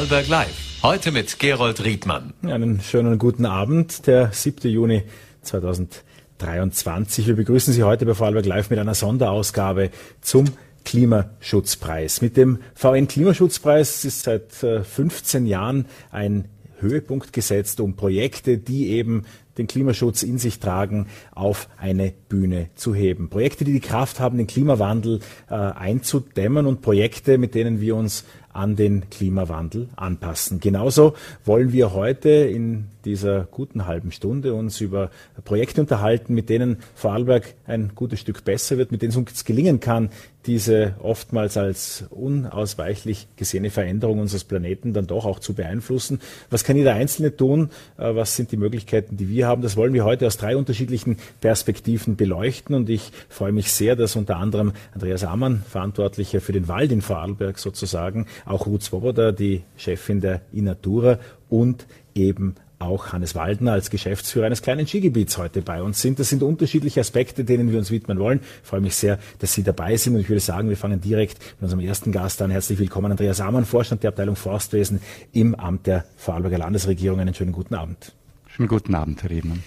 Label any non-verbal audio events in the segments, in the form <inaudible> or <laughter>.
Vorarlberg Live. Heute mit Gerold Riedmann. Einen schönen guten Abend, der 7. Juni 2023. Wir begrüßen Sie heute bei Vorarlberg Live mit einer Sonderausgabe zum Klimaschutzpreis. Mit dem VN Klimaschutzpreis ist seit 15 äh, Jahren ein Höhepunkt gesetzt, um Projekte, die eben den Klimaschutz in sich tragen, auf eine Bühne zu heben. Projekte, die die Kraft haben, den Klimawandel äh, einzudämmen und Projekte, mit denen wir uns an den Klimawandel anpassen. Genauso wollen wir heute in dieser guten halben Stunde uns über Projekte unterhalten, mit denen Vorarlberg ein gutes Stück besser wird, mit denen es uns gelingen kann, diese oftmals als unausweichlich gesehene Veränderung unseres Planeten dann doch auch zu beeinflussen. Was kann jeder Einzelne tun? Äh, was sind die Möglichkeiten, die wir haben? Das wollen wir heute aus drei unterschiedlichen Perspektiven beleuchten. Und ich freue mich sehr, dass unter anderem Andreas Ammann, Verantwortlicher für den Wald in Vorarlberg sozusagen, auch Ruth Swoboda, die Chefin der Inatura und eben auch Hannes Waldner als Geschäftsführer eines kleinen Skigebiets heute bei uns sind. Das sind unterschiedliche Aspekte, denen wir uns widmen wollen. Ich freue mich sehr, dass Sie dabei sind und ich würde sagen, wir fangen direkt mit unserem ersten Gast an. Herzlich willkommen, Andreas Amann, Vorstand der Abteilung Forstwesen im Amt der Vorarlberger Landesregierung. Einen schönen guten Abend. Schönen guten Abend, Herr Riemann.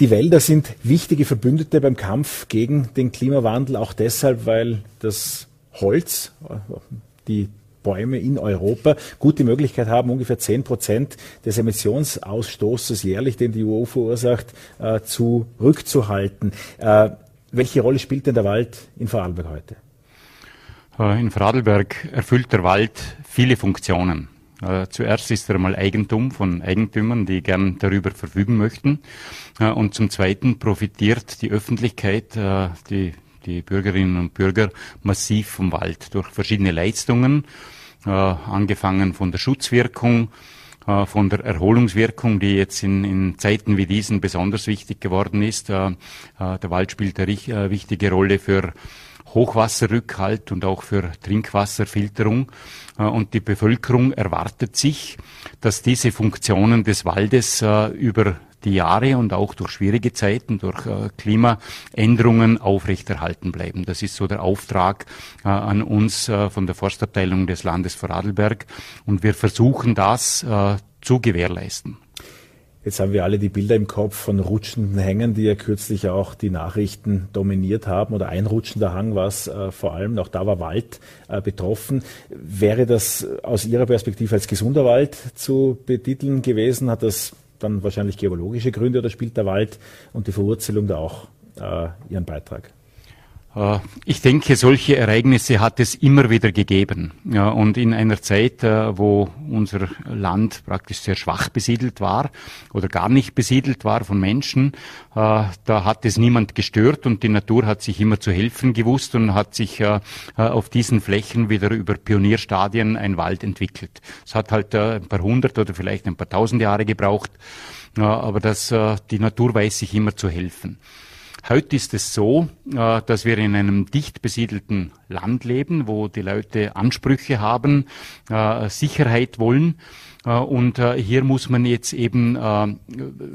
Die Wälder sind wichtige Verbündete beim Kampf gegen den Klimawandel, auch deshalb, weil das Holz, die Bäume in Europa gute Möglichkeit haben, ungefähr 10 Prozent des Emissionsausstoßes jährlich, den die EU verursacht, äh, zurückzuhalten. Äh, welche Rolle spielt denn der Wald in Vorarlberg heute? Äh, in Vorarlberg erfüllt der Wald viele Funktionen. Äh, zuerst ist er einmal Eigentum von Eigentümern, die gern darüber verfügen möchten. Äh, und zum Zweiten profitiert die Öffentlichkeit, die, die Bürgerinnen und Bürger massiv vom Wald durch verschiedene Leistungen äh, angefangen von der Schutzwirkung, äh, von der Erholungswirkung, die jetzt in, in, Zeiten wie diesen besonders wichtig geworden ist. Äh, der Wald spielt eine wichtige Rolle für Hochwasserrückhalt und auch für Trinkwasserfilterung. Und die Bevölkerung erwartet sich, dass diese Funktionen des Waldes über die Jahre und auch durch schwierige Zeiten, durch äh, Klimaänderungen aufrechterhalten bleiben. Das ist so der Auftrag äh, an uns äh, von der Forstabteilung des Landes Vorarlberg und wir versuchen das äh, zu gewährleisten. Jetzt haben wir alle die Bilder im Kopf von rutschenden Hängen, die ja kürzlich auch die Nachrichten dominiert haben. Oder ein rutschender Hang war es äh, vor allem, auch da war Wald äh, betroffen. Wäre das aus Ihrer Perspektive als gesunder Wald zu betiteln gewesen? Hat das dann wahrscheinlich geologische Gründe oder spielt der Wald und die Verwurzelung da auch äh, ihren Beitrag? Äh, ich denke, solche Ereignisse hat es immer wieder gegeben. Und in einer Zeit, äh, wo unser Land praktisch sehr schwach besiedelt war oder gar nicht besiedelt war von Menschen, äh, da hat es niemand gestört und die Natur hat sich immer zu helfen gewusst und hat sich auf diesen Flächen wieder über Pionierstadien ein Wald entwickelt. Es hat halt ein paar hundert oder vielleicht ein paar tausend Jahre gebraucht, aber das, die Natur weiß sich immer zu helfen. Heute ist es so, äh, dass wir in einem dicht besiedelten Land leben, wo die Leute Ansprüche haben, äh, Sicherheit wollen. Äh, und hier muss man jetzt eben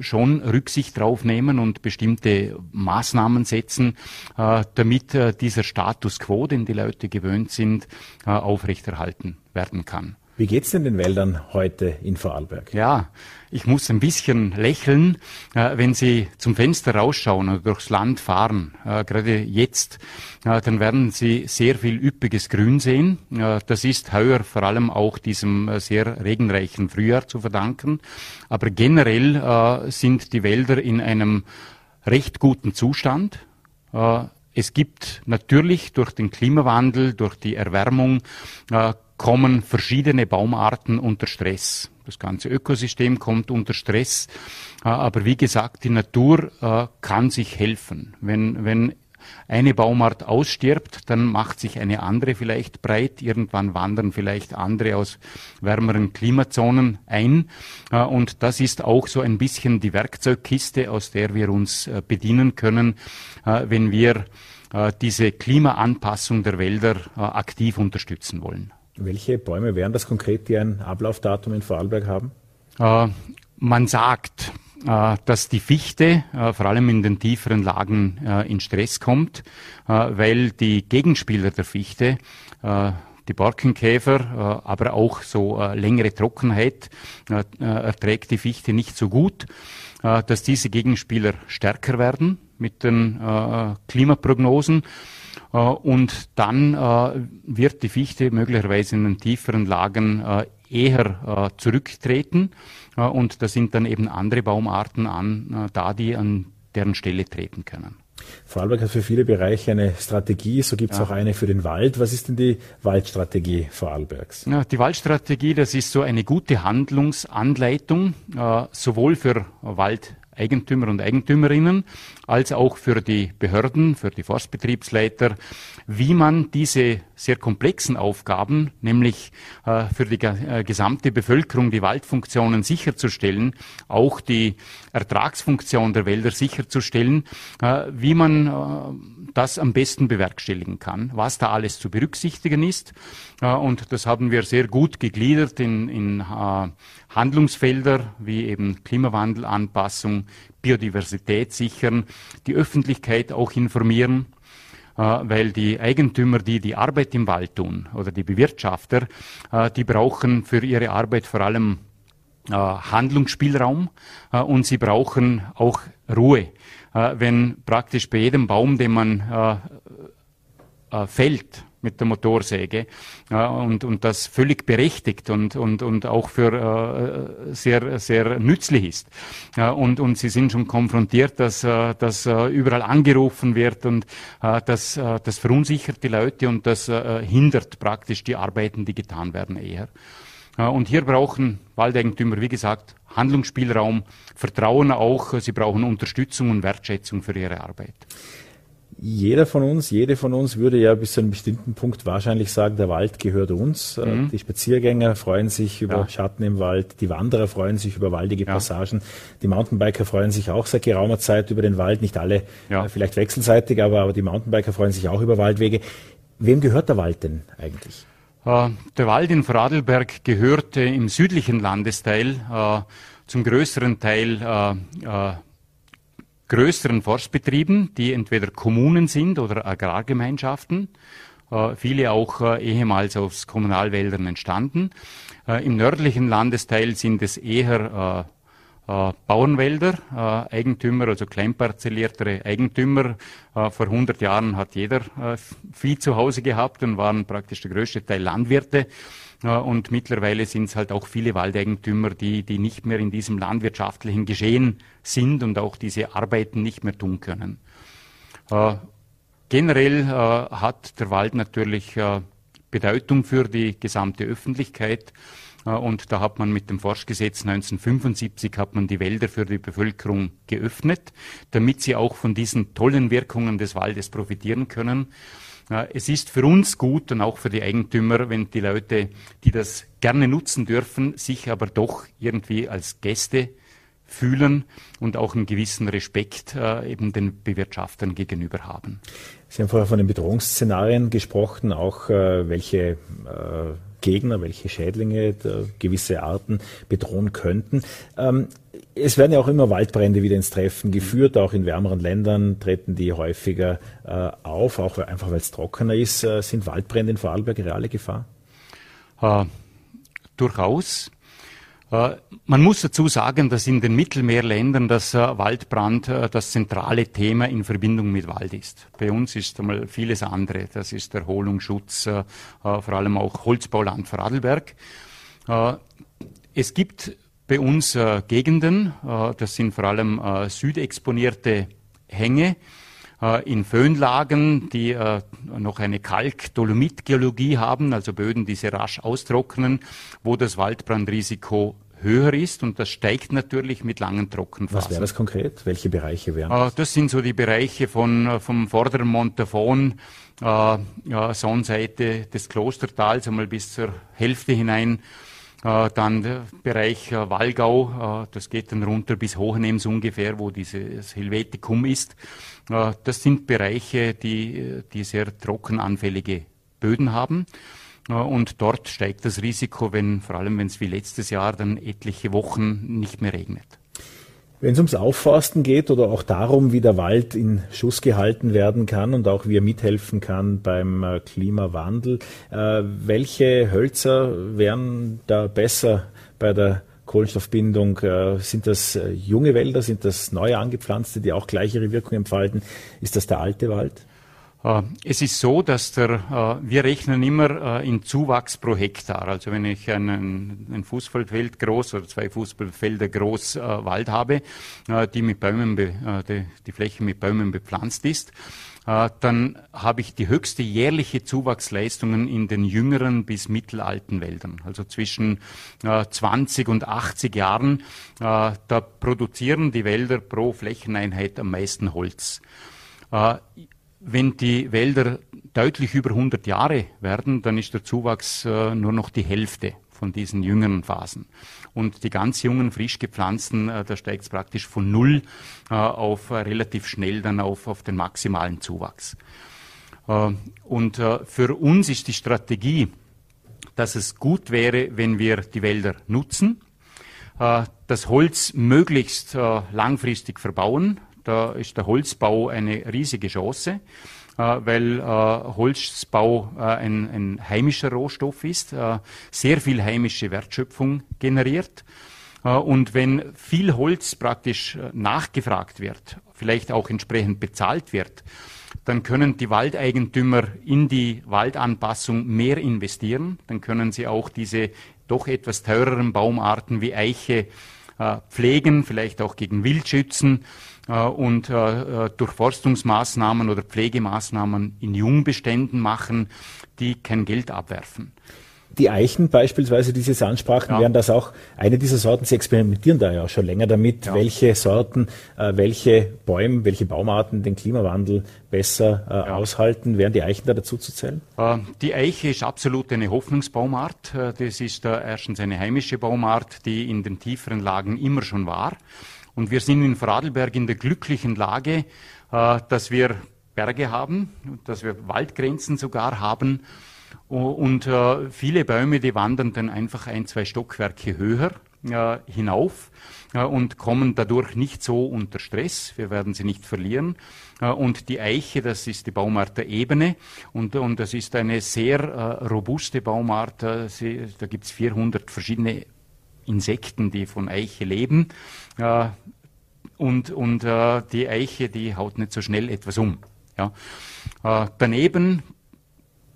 schon Rücksicht drauf nehmen und bestimmte Maßnahmen setzen, damit dieser Status quo, den die Leute gewöhnt sind, aufrechterhalten werden kann. Wie geht's denn den Wäldern heute in Vorarlberg? Ja, ich muss ein bisschen lächeln, äh, wenn Sie zum Fenster rausschauen oder durchs Land fahren, äh, gerade jetzt, äh, dann werden Sie sehr viel üppiges Grün sehen. Äh, das ist heuer vor allem auch diesem äh, sehr regenreichen Frühjahr zu verdanken. Aber generell äh, sind die Wälder in einem recht guten Zustand. Es gibt natürlich durch den Klimawandel, durch die Erwärmung kommen verschiedene Baumarten unter Stress. Das ganze Ökosystem kommt unter Stress. Äh, aber wie gesagt, die Natur äh, kann sich helfen. Wenn, wenn eine Baumart ausstirbt, dann macht sich eine andere vielleicht breit. Irgendwann wandern vielleicht andere aus wärmeren Klimazonen ein. Äh, und das ist auch so ein bisschen die Werkzeugkiste, aus der wir uns bedienen können, wenn wir diese Klimaanpassung der Wälder aktiv unterstützen wollen. Welche Bäume wären das konkret, die ein Ablaufdatum in Vorarlberg haben? Äh, man sagt, äh, dass die Fichte äh, vor allem in den tieferen Lagen äh, in Stress kommt, äh, weil die Gegenspieler der Fichte, äh, die Borkenkäfer, aber auch so längere Trockenheit erträgt die Fichte nicht so gut, dass diese Gegenspieler stärker werden mit den Klimaprognosen. Und dann wird die Fichte möglicherweise in den tieferen Lagen eher zurücktreten. Und da sind dann eben andere Baumarten an, da die an deren Stelle treten können. Vorarlberg hat für viele Bereiche eine Strategie, so gibt es ja. auch eine für den Wald. Was ist denn die Waldstrategie Vorarlbergs? Ja, die Waldstrategie, das ist so eine gute Handlungsanleitung, äh, sowohl für Waldeigentümer und Eigentümerinnen als auch für die Behörden, für die Forstbetriebsleiter, wie man diese sehr komplexen Aufgaben, nämlich äh, für die äh, gesamte Bevölkerung die Waldfunktionen sicherzustellen, auch die Ertragsfunktion der Wälder sicherzustellen, äh, wie man das am besten bewerkstelligen kann, was da alles zu berücksichtigen ist. Äh, und das haben wir sehr gut gegliedert in, in äh, Handlungsfelder wie eben Klimawandelanpassung, Biodiversität sichern, die Öffentlichkeit auch informieren äh, weil die Eigentümer, die die Arbeit im Wald tun oder die Bewirtschafter, die brauchen für ihre Arbeit vor allem Handlungsspielraum und sie brauchen auch Ruhe. Wenn praktisch bei jedem Baum, den man fällt, mit der Motorsäge äh, und, und das völlig berechtigt und, und, und auch für äh, sehr, sehr nützlich ist. Äh, und, und sie sind schon konfrontiert, dass, äh, dass äh, überall angerufen wird und äh, das, äh, das verunsichert die Leute und das äh, hindert praktisch die Arbeiten, die getan werden eher. Äh, und hier brauchen Waldeigentümer, wie gesagt, Handlungsspielraum, Vertrauen auch, sie brauchen Unterstützung und Wertschätzung für ihre Arbeit jeder von uns, jede von uns würde ja bis zu einem bestimmten Punkt wahrscheinlich sagen, der Wald gehört uns. Äh, mhm. Die Spaziergänger freuen sich über ja. Schatten im Wald, die Wanderer freuen sich über waldige ja. Passagen, die Mountainbiker freuen sich auch seit geraumer Zeit über den Wald, nicht alle ja. Äh, vielleicht wechselseitig, aber, aber die Mountainbiker freuen sich auch über Waldwege. Wem gehört der Wald denn eigentlich? Äh, der Wald in Vorarlberg gehörte im südlichen Landesteil zum größeren Teil größeren Forstbetrieben, die entweder Kommunen sind oder Agrargemeinschaften, äh, viele auch äh, ehemals aus Kommunalwäldern entstanden. Äh, Im nördlichen Landesteil sind es eher äh, Bauernwälder, äh, Eigentümer, also kleinparzelliertere Eigentümer. Äh, vor 100 Jahren hat jeder Vieh zu Hause gehabt und waren praktisch der größte Teil Landwirte. Und mittlerweile sind es halt auch viele Waldeigentümer, die, die nicht mehr in diesem landwirtschaftlichen Geschehen sind und auch diese Arbeiten nicht mehr tun können. Äh, generell äh, hat der Wald natürlich äh, Bedeutung für die gesamte Öffentlichkeit. Und da hat man mit dem Forstgesetz 1975 hat man die Wälder für die Bevölkerung geöffnet, damit sie auch von diesen tollen Wirkungen des Waldes profitieren können. Es ist für uns gut und auch für die Eigentümer, wenn die Leute, die das gerne nutzen dürfen, sich aber doch irgendwie als Gäste fühlen und auch einen gewissen Respekt äh, eben den Bewirtschaftern gegenüber haben. Sie haben vorher von den Bedrohungsszenarien gesprochen, auch äh, welche äh, Gegner, welche Schädlinge gewisse Arten bedrohen könnten. Ähm, es werden ja auch immer Waldbrände wieder ins Treffen geführt, auch in wärmeren Ländern treten die häufiger äh, auf, auch einfach weil es trockener ist. Äh, sind Waldbrände in Vorarlberg reale Gefahr? Äh, durchaus. Äh, man muss dazu sagen, dass in den Mittelmeerländern das äh, Waldbrand äh, das zentrale Thema in Verbindung mit Wald ist. Bei uns ist einmal vieles andere. Das ist Erholungsschutz, vor allem auch Holzbauland Vorarlberg. Es gibt bei uns Gegenden, das sind vor allem südexponierte Hänge, in Föhnlagen, die noch eine Kalk-Dolomit-Geologie haben, also Böden, die sehr rasch austrocknen, wo das Waldbrandrisiko höher ist und das steigt natürlich mit langen Trockenphasen. Was wäre das konkret? Welche Bereiche wären das? Äh, das sind so die Bereiche von, äh, vom vorderen Montafon, äh, ja, Sonnenseite des Klostertals, einmal bis zur Hälfte hinein. Äh, dann der Bereich äh, Wallgau, äh, das geht dann runter bis Hohenems ungefähr, wo dieses Helvetikum ist. das sind Bereiche, die, die sehr trockenanfällige Böden haben. Und dort steigt das Risiko, wenn, vor allem wenn es wie letztes Jahr dann etliche Wochen nicht mehr regnet. Wenn es ums Aufforsten geht oder auch darum, wie der Wald in Schuss gehalten werden kann und auch wie er mithelfen kann beim äh, Klimawandel, äh, welche Hölzer wären da besser bei der Kohlenstoffbindung? Äh, sind das äh, junge Wälder? Sind das neue angepflanzte, die auch gleich ihre Wirkung entfalten? Ist das der alte Wald? Äh, es ist so, dass der, äh, wir rechnen immer äh, in Zuwachs pro Hektar. Also wenn ich einen, ein Fußballfeld groß oder zwei Fußballfelder groß Wald habe, die mit Bäumen, die, die Fläche mit Bäumen bepflanzt ist, dann habe ich die höchste jährliche Zuwachsleistungen in den jüngeren bis mittelalten Wäldern. Also zwischen 20 und 80 Jahren, da produzieren die Wälder pro Flächeneinheit am meisten Holz. Wenn die Wälder deutlich über 100 Jahre werden, dann ist der Zuwachs äh, nur noch die Hälfte von diesen jüngeren Phasen. Und die ganz jungen, frisch gepflanzten, äh, da steigt es praktisch von null äh, auf äh, relativ schnell dann auf, auf den maximalen Zuwachs. Äh, und äh, für uns ist die Strategie, dass es gut wäre, wenn wir die Wälder nutzen, das Holz möglichst langfristig verbauen, da ist der Holzbau eine riesige Chance, äh, weil äh, Holzbau äh, ein, ein, heimischer Rohstoff ist, sehr viel heimische Wertschöpfung generiert. Und wenn viel Holz praktisch nachgefragt wird, vielleicht auch entsprechend bezahlt wird, dann können die Waldeigentümer in die Waldanpassung mehr investieren. Dann können sie auch diese doch etwas teureren Baumarten wie Eiche pflegen, vielleicht auch gegen Wild schützen und äh, äh, Durchforstungsmaßnahmen oder Pflegemaßnahmen in Jungbeständen machen, die kein Geld abwerfen. Die Eichen beispielsweise, die Sie ansprachen, ja. wären das auch eine dieser Sorten. Sie experimentieren da ja schon länger damit, ja. welche Sorten, äh, welche Bäume, welche Baumarten den Klimawandel besser äh, ja. aushalten. Wären die Eichen da dazu zu zählen? Äh, die Eiche ist absolut eine Hoffnungsbaumart. Das ist erstens eine heimische Baumart, die in den tieferen Lagen immer schon war. Und wir sind in Vorarlberg in der glücklichen Lage, äh, dass wir Berge haben, dass wir Waldgrenzen sogar haben. Und äh, viele Bäume, die wandern dann einfach ein, zwei Stockwerke höher äh, hinauf und kommen dadurch nicht so unter Stress. Wir werden sie nicht verlieren. Und die Eiche, das ist die Baumart der Ebene und, und das ist eine sehr robuste Baumart. Da gibt es 400 verschiedene Insekten, die von Eiche leben. Äh, und und äh, die Eiche, die haut nicht so schnell etwas um. Ja. Äh, daneben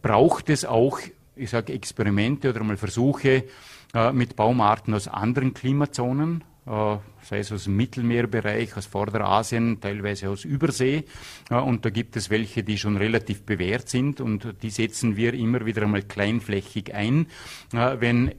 braucht es auch, ich sage Experimente oder mal Versuche äh, mit Baumarten aus anderen Klimazonen, äh, sei es aus dem Mittelmeerbereich, aus Vorderasien, teilweise aus Übersee. Und da gibt es welche, die schon relativ bewährt sind und die setzen wir immer wieder einmal kleinflächig ein, wenn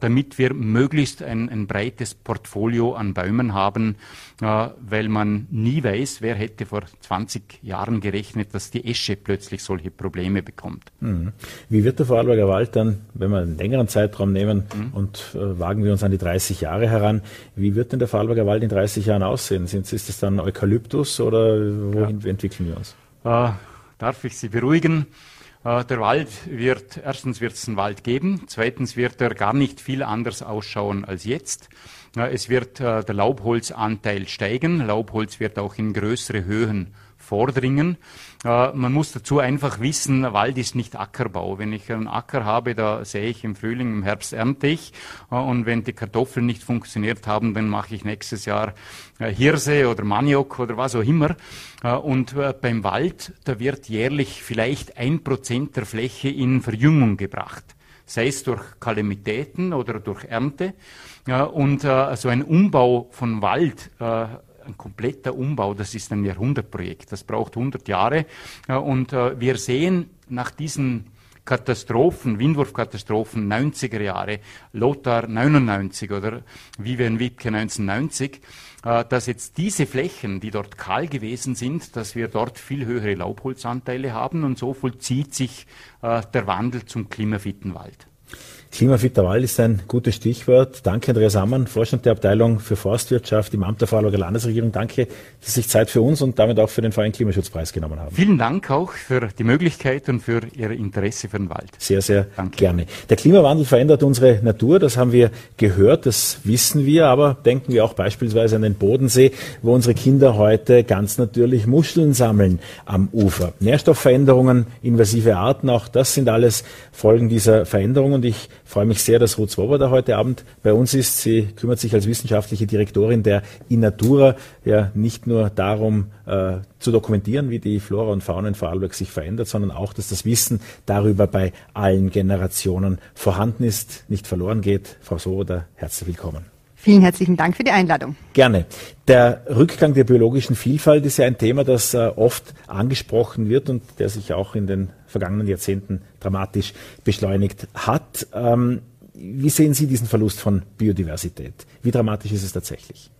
damit wir möglichst ein, ein, breites Portfolio an Bäumen haben, äh, weil man nie weiß, wer hätte vor 20 Jahren gerechnet, dass die Esche plötzlich solche Probleme bekommt. Mhm. Wie wird der Vorarlberger Wald dann, wenn wir einen längeren Zeitraum nehmen mhm. und äh, wagen wir uns an die 30 Jahre heran, wie wird denn der Vorarlberger Wald in 30 Jahren aussehen? Sind, ist es dann Eukalyptus oder wohin ja. entwickeln wir uns? Äh, darf ich Sie beruhigen? Äh, der Wald wird, erstens wird es einen Wald geben, zweitens wird er gar nicht viel anders ausschauen als jetzt. Äh, es wird äh, der Laubholzanteil steigen. Laubholz wird auch in größere Höhen vordringen. Äh, man muss dazu einfach wissen, Wald ist nicht Ackerbau. Wenn ich einen Acker habe, da sehe ich im Frühling, im Herbst ernte ich. Äh, und wenn die Kartoffeln nicht funktioniert haben, dann mache ich nächstes Jahr äh, Hirse oder Maniok oder was auch immer. Und beim Wald, da wird jährlich vielleicht ein Prozent der Fläche in Verjüngung gebracht sei es durch Kalamitäten oder durch Ernte. und so ein Umbau von Wald ein kompletter Umbau, das ist ein Jahrhundertprojekt. Das braucht 100 Jahre. Und äh, wir sehen nach diesen Katastrophen, Windwurfkatastrophen 90er Jahre, Lothar 99 oder Vivian Wiebke 1990, äh, dass jetzt diese Flächen, die dort kahl gewesen sind, dass wir dort viel höhere Laubholzanteile haben und so vollzieht sich äh, der Wandel zum klimafitten Wald. Klimafitter Wald ist ein gutes Stichwort. Danke, Andreas Ammann, Vorstand der Abteilung für Forstwirtschaft im Amt der Vorarlberger Landesregierung. Danke, dass Sie sich Zeit für uns und damit auch für den Verein Klimaschutzpreis genommen haben. Vielen Dank auch für die Möglichkeit und für Ihr Interesse für den Wald. Sehr, sehr Danke. gerne. Der Klimawandel verändert unsere Natur, das haben wir gehört, das wissen wir, aber denken wir auch beispielsweise an den Bodensee, wo unsere Kinder heute ganz natürlich Muscheln sammeln am Ufer. Nährstoffveränderungen, invasive Arten, auch das sind alles Folgen dieser Veränderungen und ich freue mich sehr, dass Ruth Swoboda heute Abend bei uns ist. Sie kümmert sich als wissenschaftliche Direktorin der Inatura ja nicht nur darum, äh, zu dokumentieren, wie die Flora und Fauna in Vorarlberg sich verändert, sondern auch, dass das Wissen darüber bei allen Generationen vorhanden ist, nicht verloren geht. Frau Swoboda, herzlich willkommen. Vielen herzlichen Dank für die Einladung. Gerne. Der Rückgang der biologischen Vielfalt ist ja ein Thema, das äh, oft angesprochen wird und der sich auch in den vergangenen Jahrzehnten dramatisch beschleunigt hat. Ähm, wie sehen Sie diesen Verlust von Biodiversität? Wie dramatisch ist es tatsächlich?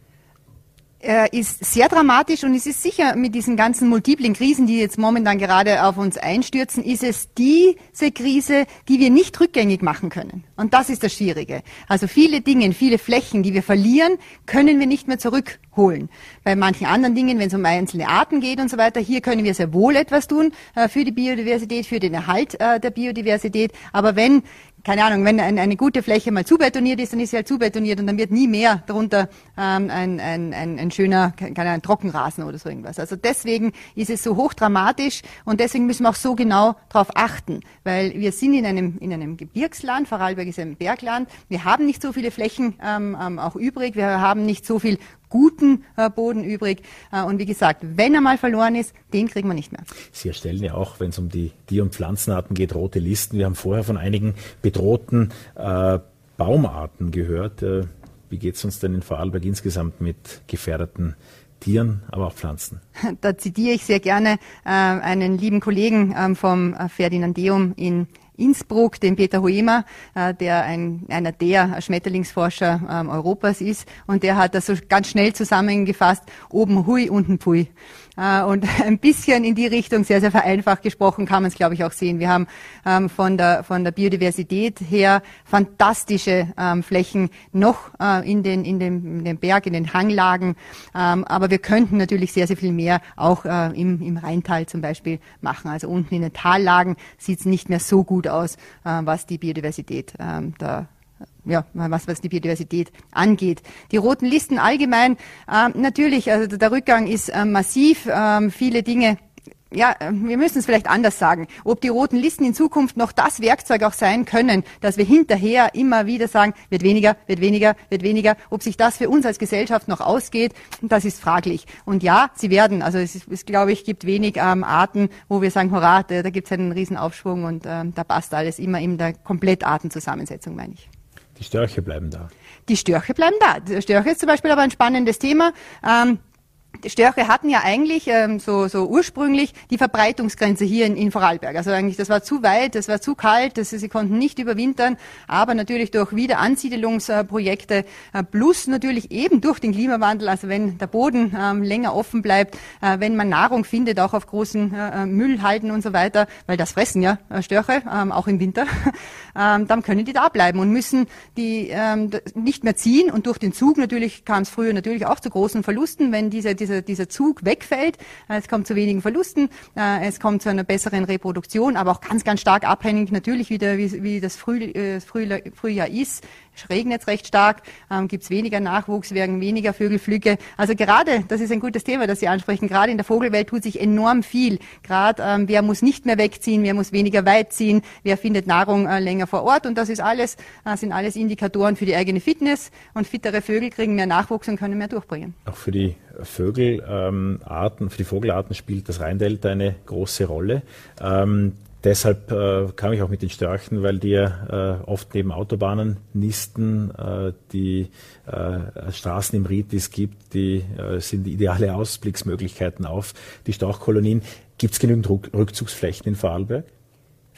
Äh, ist sehr dramatisch und es ist sicher mit diesen ganzen multiplen Krisen, die jetzt momentan gerade auf uns einstürzen, ist es diese Krise, die wir nicht rückgängig machen können. Und das ist das Schwierige. Also viele Dinge, viele Flächen, die wir verlieren, können wir nicht mehr zurückholen. Bei manchen anderen Dingen, wenn es um einzelne Arten geht und so weiter, hier können wir sehr wohl etwas tun äh, für die Biodiversität, für den Erhalt äh, der Biodiversität. Aber wenn keine Ahnung, wenn eine, eine gute Fläche mal zubetoniert ist, dann ist sie halt zubetoniert und dann wird nie mehr darunter ähm, ein, ein, ein, ein schöner, keine Ahnung, Trockenrasen oder so irgendwas. Also deswegen ist es so hochdramatisch und deswegen müssen wir auch so genau darauf achten, weil wir sind in einem, in einem Gebirgsland, Vorarlberg ist ein Bergland, wir haben nicht so viele Flächen ähm, ähm, auch übrig, wir haben nicht so viel guten äh, Boden übrig. Äh, und wie gesagt, wenn er mal verloren ist, den kriegen wir nicht mehr. Sie erstellen ja auch, wenn es um die Tier- und Pflanzenarten geht, rote Listen. Wir haben vorher von einigen bedrohten äh, Baumarten gehört. Äh, wie geht es uns denn in Vorarlberg insgesamt mit gefährdeten Tieren, aber auch Pflanzen. <laughs> Da zitiere ich sehr gerne äh, einen lieben Kollegen ähm, vom Ferdinandeum in Innsbruck, den Peter Hoemer, äh, der ein, einer der Schmetterlingsforscher ähm, Europas ist. Und der hat das so ganz schnell zusammengefasst, oben hui, unten pui. Äh, und <laughs> ein bisschen in die Richtung, sehr, sehr vereinfacht gesprochen, kann man es, glaube ich, auch sehen. Wir haben ähm, von, der, von der Biodiversität her fantastische ähm, Flächen noch äh, in, den, in, dem, in den Berg, in den Hanglagen. Ähm, aber wir könnten natürlich sehr, sehr viel mehr auch äh, im, im Rheintal zum Beispiel machen. Also unten in den Tallagen sieht es nicht mehr so gut aus, was die Biodiversität da ja, was, was die Biodiversität angeht. Die roten Listen allgemein, äh, natürlich, also der Rückgang ist äh, massiv. Äh, viele Dinge ja, wir müssen es vielleicht anders sagen, ob die roten Listen in Zukunft noch das Werkzeug auch sein können, dass wir hinterher immer wieder sagen, wird weniger, wird weniger, wird weniger. Ob sich das für uns als Gesellschaft noch ausgeht, das ist fraglich. Und ja, sie werden. Also es, ist, es glaube ich, gibt wenig ähm, Arten, wo wir sagen, hurra, da, da gibt es einen Riesenaufschwung und ähm, da passt alles immer in der Komplettartenzusammensetzung, meine ich. Die Störche bleiben da. Die Störche bleiben da. Störche ist zum Beispiel aber ein spannendes Thema. Ähm, Störche hatten ja eigentlich ähm, so, so ursprünglich die Verbreitungsgrenze hier in, in Vorarlberg. Also eigentlich, das war zu weit, das war zu kalt, das, sie konnten nicht überwintern. Aber natürlich durch Wiederansiedelungsprojekte äh, plus natürlich eben durch den Klimawandel, also wenn der Boden ähm, länger offen bleibt, äh, wenn man Nahrung findet, auch auf großen äh, Müllhalden und so weiter, weil das fressen ja äh, Störche, ähm, auch im Winter, <laughs> ähm, dann können die da bleiben und müssen die ähm, nicht mehr ziehen. Und durch den Zug natürlich kam es früher natürlich auch zu großen Verlusten, wenn diese, diese dieser, dieser Zug wegfällt. Äh, es kommt zu wenigen Verlusten, äh, es kommt zu einer besseren Reproduktion, aber auch ganz, ganz stark abhängig natürlich wieder, wie, wie das Früh, äh, Frühjahr, Frühjahr ist. Es regnet recht stark, ähm, gibt es weniger Nachwuchs, werden weniger Vögelflüge. Also gerade, das ist ein gutes Thema, das Sie ansprechen, gerade in der Vogelwelt tut sich enorm viel. Gerade ähm, wer muss nicht mehr wegziehen, wer muss weniger weit ziehen, wer findet Nahrung äh, länger vor Ort und das ist alles, äh, sind alles Indikatoren für die eigene Fitness und fittere Vögel kriegen mehr Nachwuchs und können mehr durchbringen. Auch für die Vögelarten, ähm, für die Vogelarten spielt das Rheindelta eine große Rolle. Ähm, deshalb äh, kam ich auch mit den Störchen, weil die ja äh, oft neben Autobahnen nisten. Äh, die äh, Straßen im Ried, die es gibt, die äh, sind ideale Ausblicksmöglichkeiten auf die Storchkolonien. Gibt es genügend Rückzugsflächen in Vorarlberg?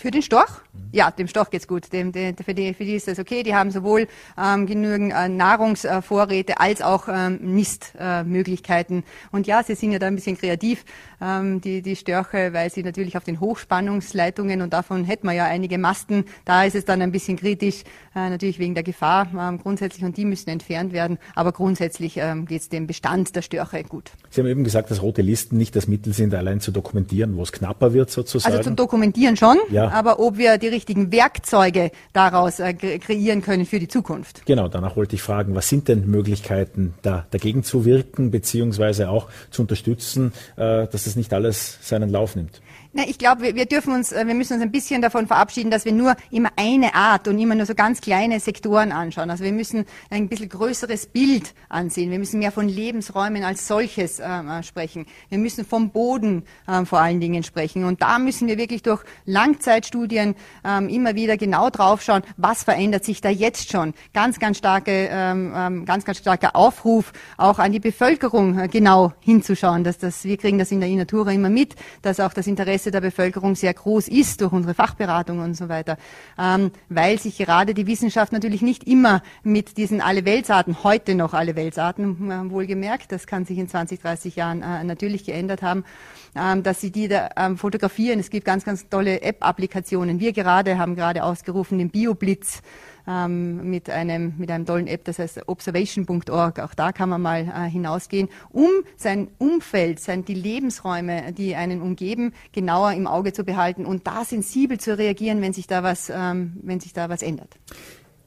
Für den Storch? Ja, dem Storch geht's gut. Dem, dem, für, die, für die ist das okay. Die haben sowohl ähm, genügend äh, Nahrungsvorräte als auch ähm, Nistmöglichkeiten. Äh, und ja, sie sind ja da ein bisschen kreativ, ähm, die, die Störche, weil sie natürlich auf den Hochspannungsleitungen und davon hätten wir ja einige Masten. Da ist es dann ein bisschen kritisch, äh, natürlich wegen der Gefahr ähm, grundsätzlich und die müssen entfernt werden. Aber grundsätzlich ähm, geht's dem Bestand der Störche gut. Sie haben eben gesagt, dass rote Listen nicht das Mittel sind, allein zu dokumentieren, wo es knapper wird sozusagen. Also zu dokumentieren schon. Ja aber ob wir die richtigen Werkzeuge daraus äh, kreieren können für die Zukunft. Genau, danach wollte ich fragen, was sind denn Möglichkeiten, da dagegen zu wirken, beziehungsweise auch zu unterstützen, äh, dass das nicht alles seinen Lauf nimmt? Na, ich glaube, wir, dürfen uns, äh, wir müssen uns ein bisschen davon verabschieden, dass wir nur immer eine Art und immer nur so ganz kleine Sektoren anschauen. Also wir müssen ein bisschen größeres Bild ansehen. Wir müssen mehr von Lebensräumen als solches äh, äh sprechen. Wir müssen vom Boden äh, vor allen Dingen sprechen. Und da müssen wir wirklich durch Langzeitstudien äh, immer wieder genau draufschauen, was verändert sich da jetzt schon. Ganz, ganz starke, ähm, ähm, ganz, ganz starker Aufruf auch an die Bevölkerung äh, genau hinzuschauen. Dass das, wir kriegen das in der Inatura immer mit, dass auch das Interesse Interesse der Bevölkerung sehr groß ist durch unsere Fachberatung und so weiter, ähm, weil sich gerade die Wissenschaft natürlich nicht immer mit diesen alle Weltsarten, heute noch alle Weltsarten, äh, wohlgemerkt, das kann sich in 20, 30 Jahren äh, natürlich geändert haben, ähm, dass sie die da ähm, fotografieren. Es gibt ganz, ganz tolle App-Applikationen. Wir gerade haben gerade ausgerufen den Bioblitz ähm, mit einem mit einem tollen App, das heißt observation.org. Auch da kann man mal äh, hinausgehen, um sein Umfeld, sein die Lebensräume, die einen umgeben, genauer im Auge zu behalten und da sensibel zu reagieren, wenn sich da was ähm, wenn sich da was ändert.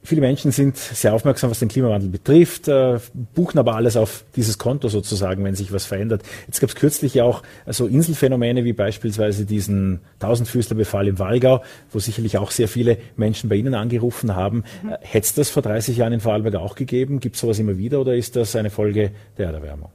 Viele Menschen sind sehr aufmerksam, was den Klimawandel betrifft, äh, buchen aber alles auf dieses Konto sozusagen, wenn sich was verändert. Jetzt gab es kürzlich ja auch so Inselphänomene wie beispielsweise diesen Tausendfüßlerbefall im Walgau, wo sicherlich auch sehr viele Menschen bei Ihnen angerufen haben. Mhm. Hätte es das vor 30 Jahren in Vorarlberg auch gegeben? Gibt es sowas immer wieder oder ist das eine Folge der Erderwärmung?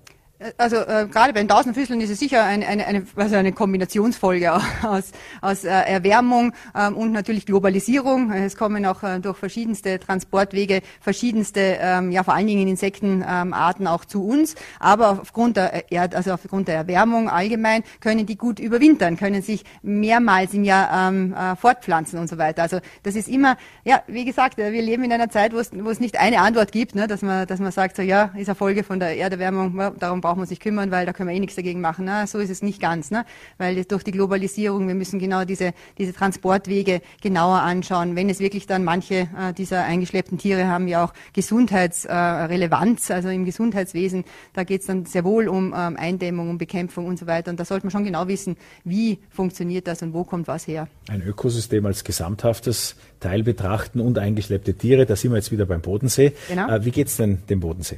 Also äh, gerade bei den Tausendfüßlern ist es sicher eine, eine, eine, also eine Kombinationsfolge <laughs> aus, aus äh, Erwärmung ähm, und natürlich Globalisierung. Es kommen auch äh, durch verschiedenste Transportwege verschiedenste, ähm, ja vor allen Dingen Insektenarten ähm, auch zu uns. Aber aufgrund der Erd, also aufgrund der Erwärmung allgemein können die gut überwintern, können sich mehrmals im Jahr ähm, äh, fortpflanzen und so weiter. Also das ist immer, ja wie gesagt, äh, wir leben in einer Zeit, wo es, wo es nicht eine Antwort gibt, ne, dass man, dass man sagt so ja ist eine Folge von der Erderwärmung, darum braucht man sich kümmern, weil da können wir eh nichts dagegen machen. Ne? So ist es nicht ganz, ne? weil durch die Globalisierung, wir müssen genau diese, diese Transportwege genauer anschauen. Wenn es wirklich dann manche äh, dieser eingeschleppten Tiere haben ja auch Gesundheitsrelevanz, äh, also im Gesundheitswesen, da geht es dann sehr wohl um ähm, Eindämmung, um Bekämpfung und so weiter. Und da sollte man schon genau wissen, wie funktioniert das und wo kommt was her. Ein Ökosystem als gesamthaftes Teil betrachten und eingeschleppte Tiere, da sind wir jetzt wieder beim Bodensee. Genau. Äh, wie geht es denn dem Bodensee?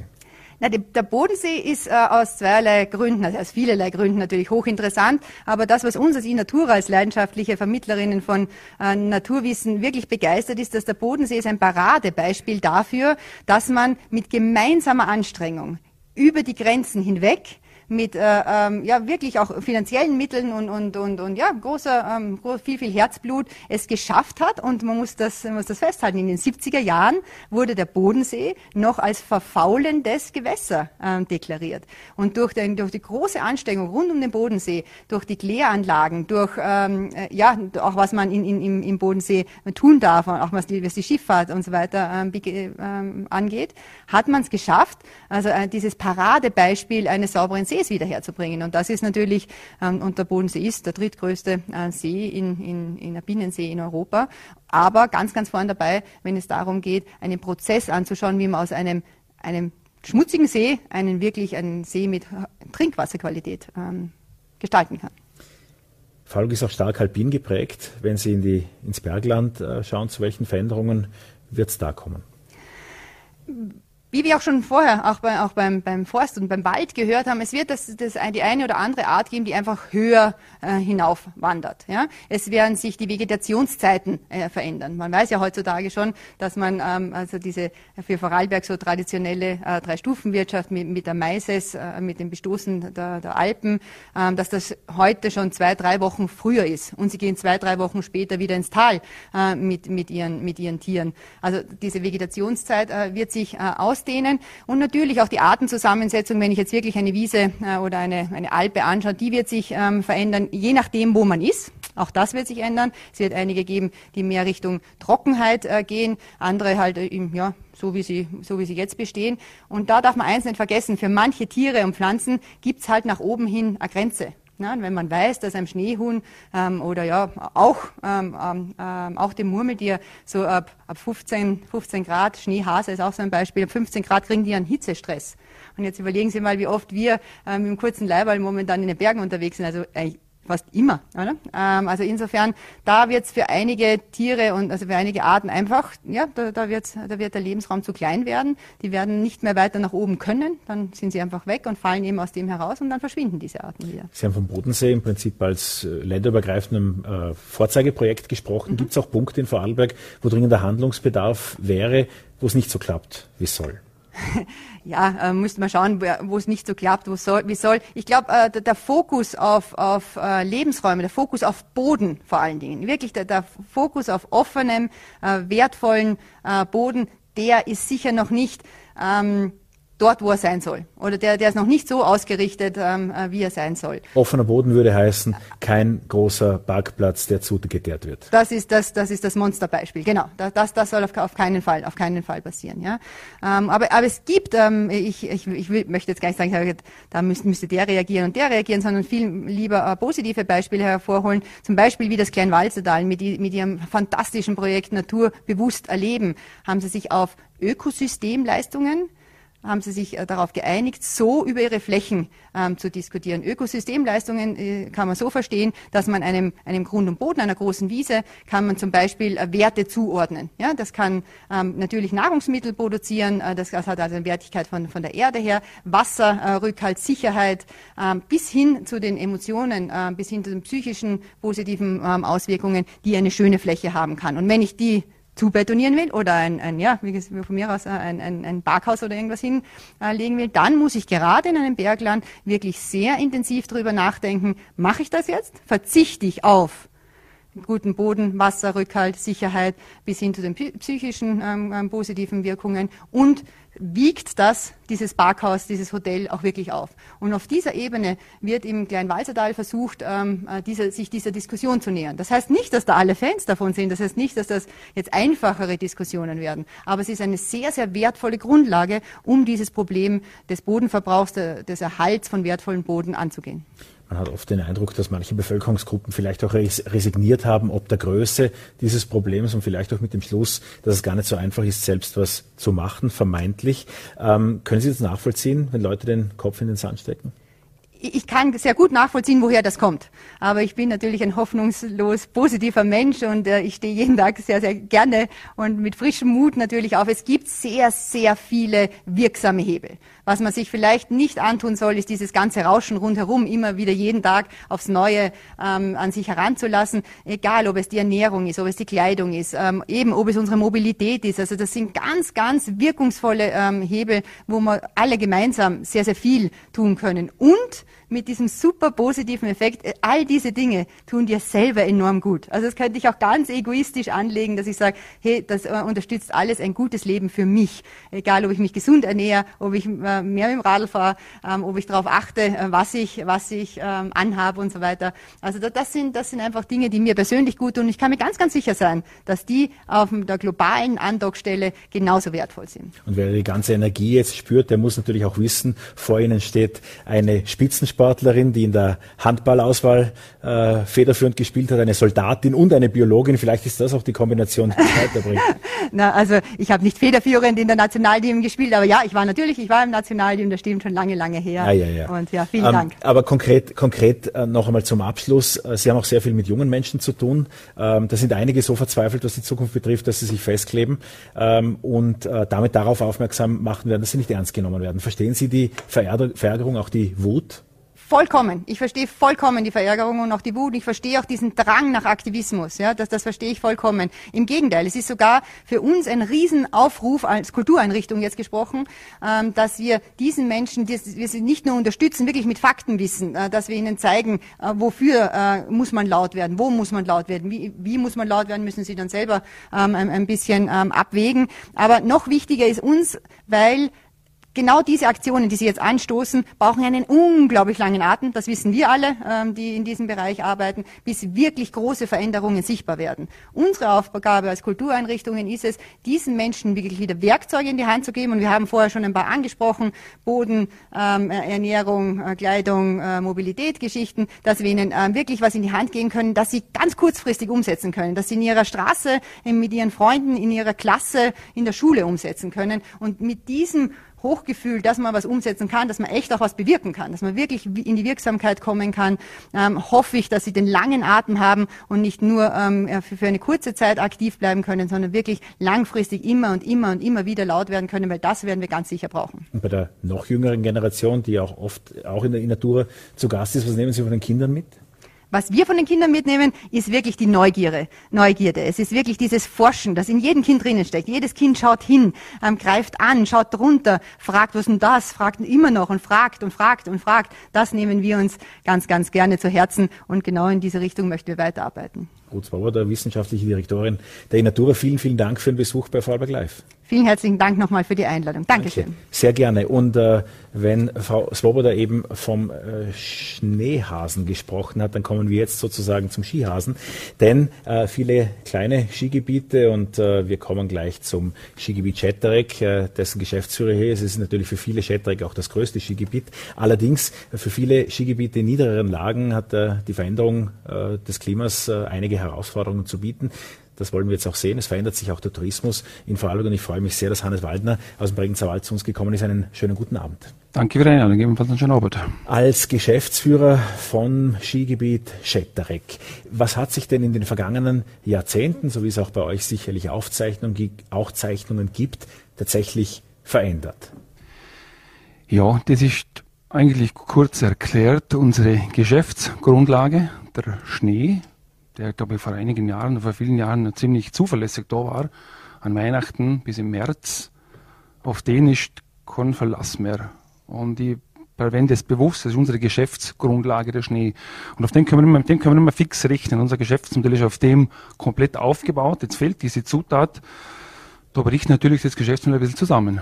Na, die, der Bodensee ist äh, aus zweierlei Gründen, also aus vielerlei Gründen natürlich hochinteressant. Aber das, was uns als Inatura, als leidenschaftliche Vermittlerinnen von äh, Naturwissen wirklich begeistert, ist, dass der Bodensee ist ein Paradebeispiel dafür, dass man mit gemeinsamer Anstrengung über die Grenzen hinweg mit äh, ähm, ja wirklich auch finanziellen Mitteln und und und und ja großer ähm, viel viel Herzblut es geschafft hat. Und man muss das man muss das festhalten. In den 70er Jahren wurde der Bodensee noch als verfaulendes Gewässer äh, deklariert. Und durch den durch die große Anstrengung rund um den Bodensee durch die Kläranlagen durch ähm, äh, ja auch was man in, in, im, im Bodensee tun darf auch was die, was die Schifffahrt und so weiter ähm, ähm, angeht hat man es geschafft. Also äh, dieses Paradebeispiel eines sauberen Sees wiederherzubringen. Und das ist natürlich, ähm, und der Bodensee ist der drittgrößte äh, See in, in, in der Binnensee in Europa. Aber ganz, ganz vorne dabei, wenn es darum geht, einen Prozess anzuschauen, wie man aus einem, einem schmutzigen See einen wirklich einen See mit Trinkwasserqualität ähm, gestalten kann. Falk ist auch stark alpin geprägt. Wenn Sie in die, ins Bergland äh, schauen, zu welchen Veränderungen wird es da kommen? Wie wir auch schon vorher auch, bei, auch beim, beim Forst und beim Wald gehört haben, es wird das, das die eine oder andere Art geben, die einfach höher äh, hinauf wandert. Ja? Es werden sich die Vegetationszeiten äh, verändern. Man weiß ja heutzutage schon, dass man ähm, also diese für Vorarlberg so traditionelle äh, Drei-Stufen-Wirtschaft mit, mit der Maises, äh, mit dem Bestoßen der, der Alpen, ähm, dass das heute schon zwei, drei Wochen früher ist. Und sie gehen zwei, drei Wochen später wieder ins Tal äh, mit, mit, ihren, mit ihren Tieren. Also diese Vegetationszeit äh, wird sich äh, aus ausdehnen und natürlich auch die Artenzusammensetzung, wenn ich jetzt wirklich eine Wiese äh, oder eine, eine Alpe anschaue, die wird sich ähm, verändern, je nachdem, wo man ist. Auch das wird sich ändern. Es wird einige geben, die mehr Richtung Trockenheit äh, gehen, andere halt äh, ja, so wie, sie, so wie sie jetzt bestehen. Und da darf man eins nicht vergessen, für manche Tiere und Pflanzen gibt's halt nach oben hin eine Grenze. Na, wenn man weiß, dass ein Schneehuhn ähm, oder ja auch, ähm, ähm, auch dem Murmeltier so ab, ab 15, 15 Grad, Schneehase ist auch so ein Beispiel, ab 15 Grad kriegen die einen Hitzestress. Und jetzt überlegen Sie mal, wie oft wir ähm, im kurzen Leiberl momentan in den Bergen unterwegs sind. Also äh, fast immer. Oder? Ähm, also insofern, da wird es für einige Tiere und also für einige Arten einfach, ja, da, da, wird's, da wird der Lebensraum zu klein werden. Die werden nicht mehr weiter nach oben können. Dann sind sie einfach weg und fallen eben aus dem heraus und dann verschwinden diese Arten wieder. Sie haben vom Bodensee im Prinzip als äh, länderübergreifendem äh, Vorzeigeprojekt gesprochen. Mhm. Gibt es auch Punkte in Vorarlberg, wo dringender Handlungsbedarf wäre, wo es nicht so klappt, wie es soll? <laughs> ja, äh, müsste man schauen, wo es nicht so klappt, wo soll, wie soll. Ich glaube, äh, der, der, Fokus auf, auf äh, Lebensräume, der Fokus auf Boden vor allen Dingen, wirklich der, der Fokus auf offenem, äh, wertvollen äh, Boden, der ist sicher noch nicht ähm, dort, wo er sein soll. Oder der, der ist noch nicht so ausgerichtet, ähm, äh, wie er sein soll. Offener Boden würde heißen, kein großer Parkplatz, der zugeteert wird. Das ist das, das ist das Monsterbeispiel. Genau. Das, das soll auf, auf keinen Fall, auf keinen Fall passieren. Ja. Ähm, aber, aber es gibt, ähm, ich, ich, ich will, möchte jetzt gar nicht sagen, da müsste, müsste der reagieren und der reagieren, sondern viel lieber äh, positive Beispiele hervorholen. Zum Beispiel wie das Kleinwalzerdal mit, mit ihrem fantastischen Projekt Natur bewusst erleben, haben sie sich auf Ökosystemleistungen haben sie sich äh, darauf geeinigt, so über ihre Flächen ähm, zu diskutieren. Ökosystemleistungen äh, kann man so verstehen, dass man einem, einem Grund und Boden, einer großen Wiese, kann man zum Beispiel äh, Werte zuordnen. Ja, das kann ähm, natürlich Nahrungsmittel produzieren, äh, das, das, hat also eine Wertigkeit von, von der Erde her, Wasserrückhalt, Sicherheit, ähm, bis hin zu den Emotionen, äh, bis hin zu den psychischen positiven ähm, Auswirkungen, die eine schöne Fläche haben kann. Und wenn ich die zubetonieren will oder ein, ein ja, wie von mir aus ein, ein, ein Parkhaus oder irgendwas hinlegen will, dann muss ich gerade in einem Bergland wirklich sehr intensiv darüber nachdenken, mache ich das jetzt? Verzichte ich auf guten Boden, Wasser, Rückhalt, Sicherheit bis hin zu den psychischen ähm, ähm, positiven Wirkungen und wiegt das, dieses Parkhaus, dieses Hotel auch wirklich auf. Und auf dieser Ebene wird im Kleinwalsertal versucht, ähm, äh, diese, sich dieser Diskussion zu nähern. Das heißt nicht, dass da alle Fans davon sind, das heißt nicht, dass das jetzt einfachere Diskussionen werden, aber es ist eine sehr, sehr wertvolle Grundlage, um dieses Problem des Bodenverbrauchs, des Erhalts von wertvollen Boden anzugehen. Man hat oft den Eindruck, dass manche Bevölkerungsgruppen vielleicht auch resigniert haben, ob der Größe dieses Problems und vielleicht auch mit dem Schluss, dass es gar nicht so einfach ist, selbst was zu machen, vermeintlich. Ähm, können Sie das nachvollziehen, wenn Leute den Kopf in den Sand stecken? ich kann sehr gut nachvollziehen, woher das kommt. Aber ich bin natürlich ein hoffnungslos positiver Mensch und äh, ich stehe jeden Tag sehr, sehr gerne und mit frischem Mut natürlich auf. Es gibt sehr, sehr viele wirksame Hebel. Was man sich vielleicht nicht antun soll, ist dieses ganze Rauschen rundherum immer wieder jeden Tag aufs Neue ähm, an sich heranzulassen. Egal, ob es die Ernährung ist, ob es die Kleidung ist, ähm, eben ob es unsere Mobilität ist. Also das sind ganz, ganz wirkungsvolle ähm, Hebel, wo wir alle gemeinsam sehr, sehr viel tun können. Und mit diesem super positiven Effekt, äh, all diese Dinge tun dir selber enorm gut. Also das könnte ich auch ganz egoistisch anlegen, dass ich sage, hey, das äh, unterstützt alles ein gutes Leben für mich. Egal, ob ich mich gesund ernähre, ob ich äh, mehr mit dem Radl fahre, ähm, ob ich darauf achte, was ich, was ich ähm, anhabe und so weiter. Also das sind, das sind einfach Dinge, die mir persönlich gut tun. Ich kann mir ganz, ganz sicher sein, dass die auf der globalen Andockstelle genauso wertvoll sind. Und wer die ganze Energie jetzt spürt, der muss natürlich auch wissen, vor Ihnen steht eine Spitzensport Sportlerin, die in der Handballauswahl äh, federführend gespielt hat, eine Soldatin und eine Biologin. Vielleicht ist das auch die Kombination, die weiterbringt. <laughs> Na, also ich habe nicht federführend in der Nationalteam gespielt, aber ja, ich war natürlich, ich war im Nationalteam, das stimmt schon lange, lange her. Ah, ja, ja. Und ja, vielen ähm, Dank. Aber konkret, konkret äh, noch einmal zum Abschluss. Äh, sie haben auch sehr viel mit jungen Menschen zu tun. Ähm, da sind einige so verzweifelt, was die Zukunft betrifft, dass sie sich festkleben ähm, und äh, damit darauf aufmerksam machen werden, dass sie nicht ernst genommen werden. Verstehen Sie die Verärgerung, auch die Wut? Vollkommen. Ich verstehe vollkommen die Verärgerung und auch die Wut. Ich verstehe auch diesen Drang nach Aktivismus. Ja, das, das verstehe ich vollkommen. Im Gegenteil, es ist sogar für uns ein Riesenaufruf als Kultureinrichtung jetzt gesprochen, ähm, dass wir diesen Menschen, die, wir sie nicht nur unterstützen, wirklich mit Faktenwissen, äh, dass wir ihnen zeigen, äh, wofür äh, muss man laut werden, wo muss man laut werden, wie, wie muss man laut werden, müssen sie dann selber ähm, ein, ein, bisschen ähm, abwägen. Aber noch wichtiger ist uns, weil genau diese Aktionen, die Sie jetzt anstoßen, brauchen einen unglaublich langen Atem, das wissen wir alle, ähm, die in diesem Bereich arbeiten, bis wirklich große Veränderungen sichtbar werden. Unsere Aufgabe als Kultureinrichtungen ist es, diesen Menschen wirklich wieder Werkzeuge in die Hand zu geben. Und wir haben vorher schon ein paar angesprochen, Boden, ähm, Ernährung, äh, Kleidung, äh, Mobilität, Geschichten, dass wir ihnen ähm, wirklich was in die Hand geben können, dass sie ganz kurzfristig umsetzen können, dass sie in ihrer Straße, mit ihren Freunden, in ihrer Klasse, in der Schule umsetzen können. Und mit diesem Hochgefühl, dass man was umsetzen kann, dass man echt auch was bewirken kann, dass man wirklich in die Wirksamkeit kommen kann, ähm, hoffe ich, dass sie den langen Atem haben und nicht nur ähm, für, für, eine kurze Zeit aktiv bleiben können, sondern wirklich langfristig immer und immer und immer wieder laut werden können, weil das werden wir ganz sicher brauchen. Und bei der noch jüngeren Generation, die auch oft auch in der Natur zu Gast ist, was nehmen Sie von den Kindern mit? Was wir von den Kindern mitnehmen, ist wirklich die Neugierde. Neugierde. Es ist wirklich dieses Forschen, das in jedem Kind drinnen steckt. Jedes Kind schaut hin, ähm, greift an, schaut drunter, fragt, was denn das, fragt immer noch und fragt und fragt und fragt. Das nehmen wir uns ganz, ganz gerne zu Herzen und genau in diese Richtung möchten wir weiterarbeiten. Ruth Swoboda, wissenschaftliche Direktorin der Inatura. Vielen, vielen Dank für den Besuch bei Vorarlberg Live. Vielen herzlichen Dank nochmal für die Einladung. Dankeschön. Danke. Sehr gerne. Und äh, wenn Frau Swoboda eben vom äh, Schneehasen gesprochen hat, dann kommen wir jetzt sozusagen zum Skihasen. Denn äh, viele kleine Skigebiete und äh, wir kommen gleich zum Skigebiet Schetterek, äh, dessen Geschäftsführer hier ist. Es ist natürlich für viele Schetterek auch das größte Skigebiet. Allerdings für viele Skigebiete in niedrigeren Lagen hat äh, die Veränderung des Klimas einige Herausforderungen zu bieten. Das wollen wir jetzt auch sehen. Es verändert sich auch der Tourismus in Vorarlberg und ich freue mich sehr, dass Hannes Waldner aus dem Bregenzer Wald zu uns gekommen ist. Einen schönen guten Abend. Danke für die Einladung, ebenfalls einen schönen Abend. Als Geschäftsführer von Skigebiet Schetterek, was hat sich denn in den vergangenen Jahrzehnten, so wie es auch bei euch sicherlich Aufzeichnungen, auch Zeichnungen gibt, tatsächlich verändert? Ja, das ist eigentlich kurz erklärt unsere Geschäftsgrundlage, der Schnee, der, glaube ich, vor einigen Jahren, vor vielen Jahren ziemlich zuverlässig da war, an Weihnachten bis im März, auf den ist kein Verlass mehr. Und ich verwende es bewusst, das ist unsere Geschäftsgrundlage, der Schnee. Und auf den können wir, den können wir immer fix rechnen. Unser Geschäftsmodell ist auf dem komplett aufgebaut. Jetzt fehlt diese Zutat. Da bricht natürlich das Geschäftsmodell ein bisschen zusammen.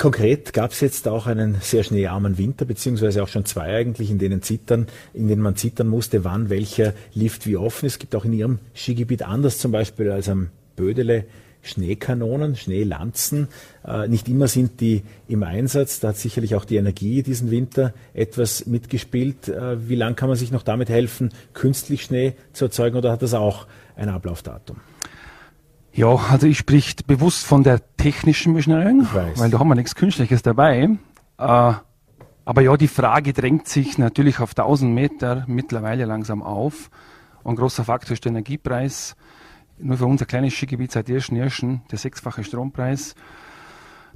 Konkret gab es jetzt auch einen sehr schneearmen Winter, beziehungsweise auch schon zwei eigentlich, in denen zittern, in denen man zittern musste, wann welcher Lift wie offen ist. Es gibt auch in Ihrem Skigebiet anders zum Beispiel als am Bödele Schneekanonen, Schneelanzen. Äh, nicht immer sind die im Einsatz. Da hat sicherlich auch die Energie diesen Winter etwas mitgespielt. Äh, wie lange kann man sich noch damit helfen, künstlich Schnee zu erzeugen oder hat das auch ein Ablaufdatum? Ja, also ich sprich bewusst von der technischen Beschneiung, weil da haben wir nichts Künstliches dabei. Äh, aber ja, die Frage drängt sich natürlich auf 1000 Meter mittlerweile langsam auf. ein großer Faktor ist der Energiepreis. Nur für unser kleines Skigebiet seit 1.1. der sechsfache Strompreis.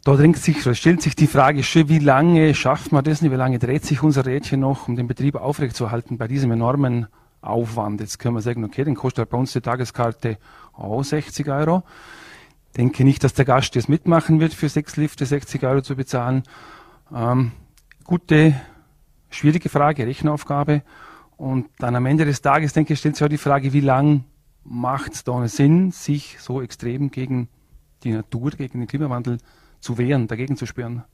Da drängt sich, da stellt sich die Frage schon, wie lange schafft man das nicht, wie lange dreht sich unser Rädchen noch, um den Betrieb aufrechtzuerhalten bei diesem enormen Aufwand. Jetzt können wir sagen, okay, dann kostet halt bei uns die Tageskarte auch 60 Euro. Denke nicht, dass der Gast das mitmachen wird, für sechs Lifte 60 Euro zu bezahlen. Ähm, gute, schwierige Frage, Rechenaufgabe. Und dann am Ende des Tages, denke ich, stellt sich auch die Frage, wie lang macht es da einen Sinn, sich so extrem gegen die Natur, gegen den Klimawandel zu wehren, dagegen zu spüren.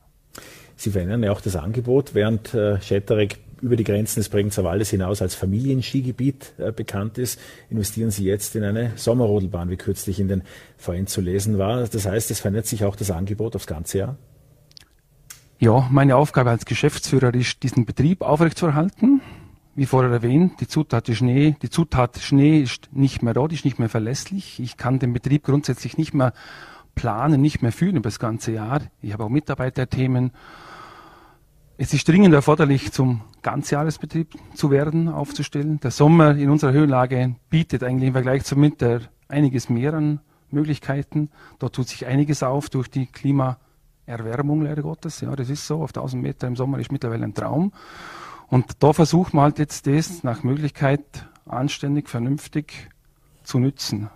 Sie verändern ja auch das Angebot, während äh, Schetterek über die Grenzen des Bregenzer Waldes hinaus als Familienskigebiet äh, bekannt ist, investieren Sie jetzt in eine Sommerrodelbahn, wie kürzlich in den VN zu lesen war. Das heißt, es verändert sich auch das Angebot aufs ganze Jahr? Ja, meine Aufgabe als Geschäftsführer ist, diesen Betrieb aufrechtzuerhalten. Wie vorher erwähnt, die Zutat Schnee, die Zutat Schnee ist nicht mehr die ist nicht mehr verlässlich. Ich kann den Betrieb grundsätzlich nicht mehr planen, nicht mehr führen über das ganze Jahr. Ich habe auch Mitarbeiterthemen es ist dringend erforderlich, zum Ganzjahresbetrieb zu werden, aufzustellen. Der Sommer in unserer Höhenlage bietet eigentlich im Vergleich zum Winter einiges mehr an Möglichkeiten. Da tut sich einiges auf durch die Klimaerwärmung, leider Gottes. Ja, das ist so. Auf 1000 Meter im Sommer ist mittlerweile ein Traum. Und da versucht man halt jetzt das nach Möglichkeit anständig, vernünftig zu nützen.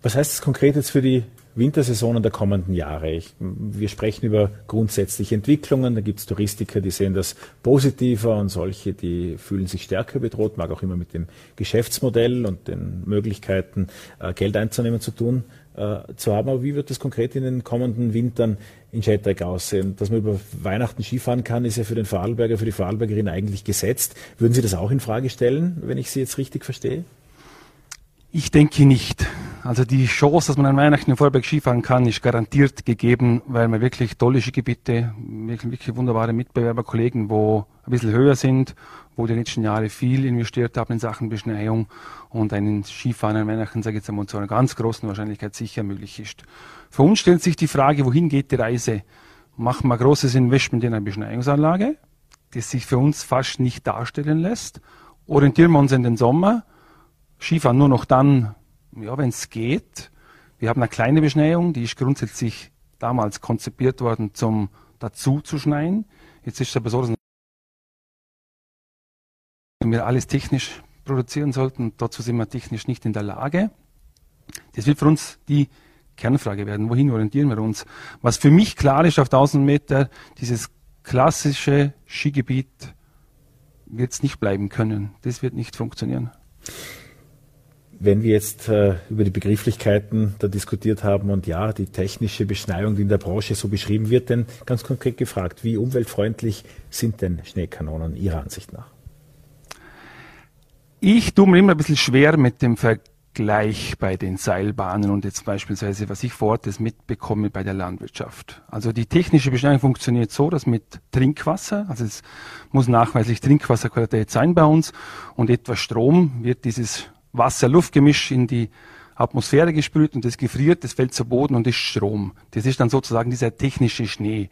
Was heißt das konkret jetzt für die Wintersaisonen der kommenden Jahre. Ich, wir sprechen über grundsätzliche Entwicklungen. Da gibt es Touristiker, die sehen das positiver und solche, die fühlen sich stärker bedroht, mag auch immer mit dem Geschäftsmodell und den Möglichkeiten, äh, Geld einzunehmen zu tun äh, zu haben. Aber wie wird das konkret in den kommenden Wintern in Schettreck aussehen? Dass man über Weihnachten Skifahren kann, ist ja für den Vorarlberger, für die Vorarlbergerin eigentlich gesetzt. Würden Sie das auch in Frage stellen, wenn ich Sie jetzt richtig verstehe? Ich denke nicht. Also die Chance, dass man an Weihnachten in Vorarlberg Skifahren kann, ist garantiert gegeben, weil wir wirklich tolle Skigebiete, wirklich, wirklich wunderbare Mitbewerberkollegen, wo ein bisschen höher sind, wo die letzten Jahre viel investiert haben in Sachen Beschneiung und einen Skifahren an Weihnachten, sage ich jetzt einmal, zu einer ganz großen Wahrscheinlichkeit sicher möglich ist. Für uns stellt sich die Frage, wohin geht die Reise? Machen wir ein großes Investment in eine Beschneiungsanlage, das sich für uns fast nicht darstellen lässt? Orientieren wir uns in den Sommer? Skifahren nur noch dann, ja, wenn es geht. Wir haben eine kleine Beschneiung, die ist grundsätzlich damals konzipiert worden zum dazu zu schneien. Jetzt ist es aber so, dass wir alles technisch produzieren sollten. Dazu sind wir technisch nicht in der Lage. Das wird für uns die Kernfrage werden. Wohin orientieren wir uns? Was für mich klar ist auf 1000 Meter, dieses klassische Skigebiet wird es nicht bleiben können. Das wird nicht funktionieren. Wenn wir jetzt äh, über die Begrifflichkeiten da diskutiert haben und ja, die technische Beschneiung, die in der Branche so beschrieben wird, denn ganz konkret gefragt, wie umweltfreundlich sind denn Schneekanonen Ihrer Ansicht nach? Ich tue mir immer ein bisschen schwer mit dem Vergleich bei den Seilbahnen und jetzt beispielsweise, was ich vor Ort das mitbekomme bei der Landwirtschaft. Also die technische Beschneiung funktioniert so, dass mit Trinkwasser, also es muss nachweislich Trinkwasserqualität sein bei uns und etwas Strom wird dieses Wasser-Luft-Gemisch in die Atmosphäre gesprüht und das gefriert, das fällt zu Boden und ist Strom. Das ist dann sozusagen dieser technische Schnee.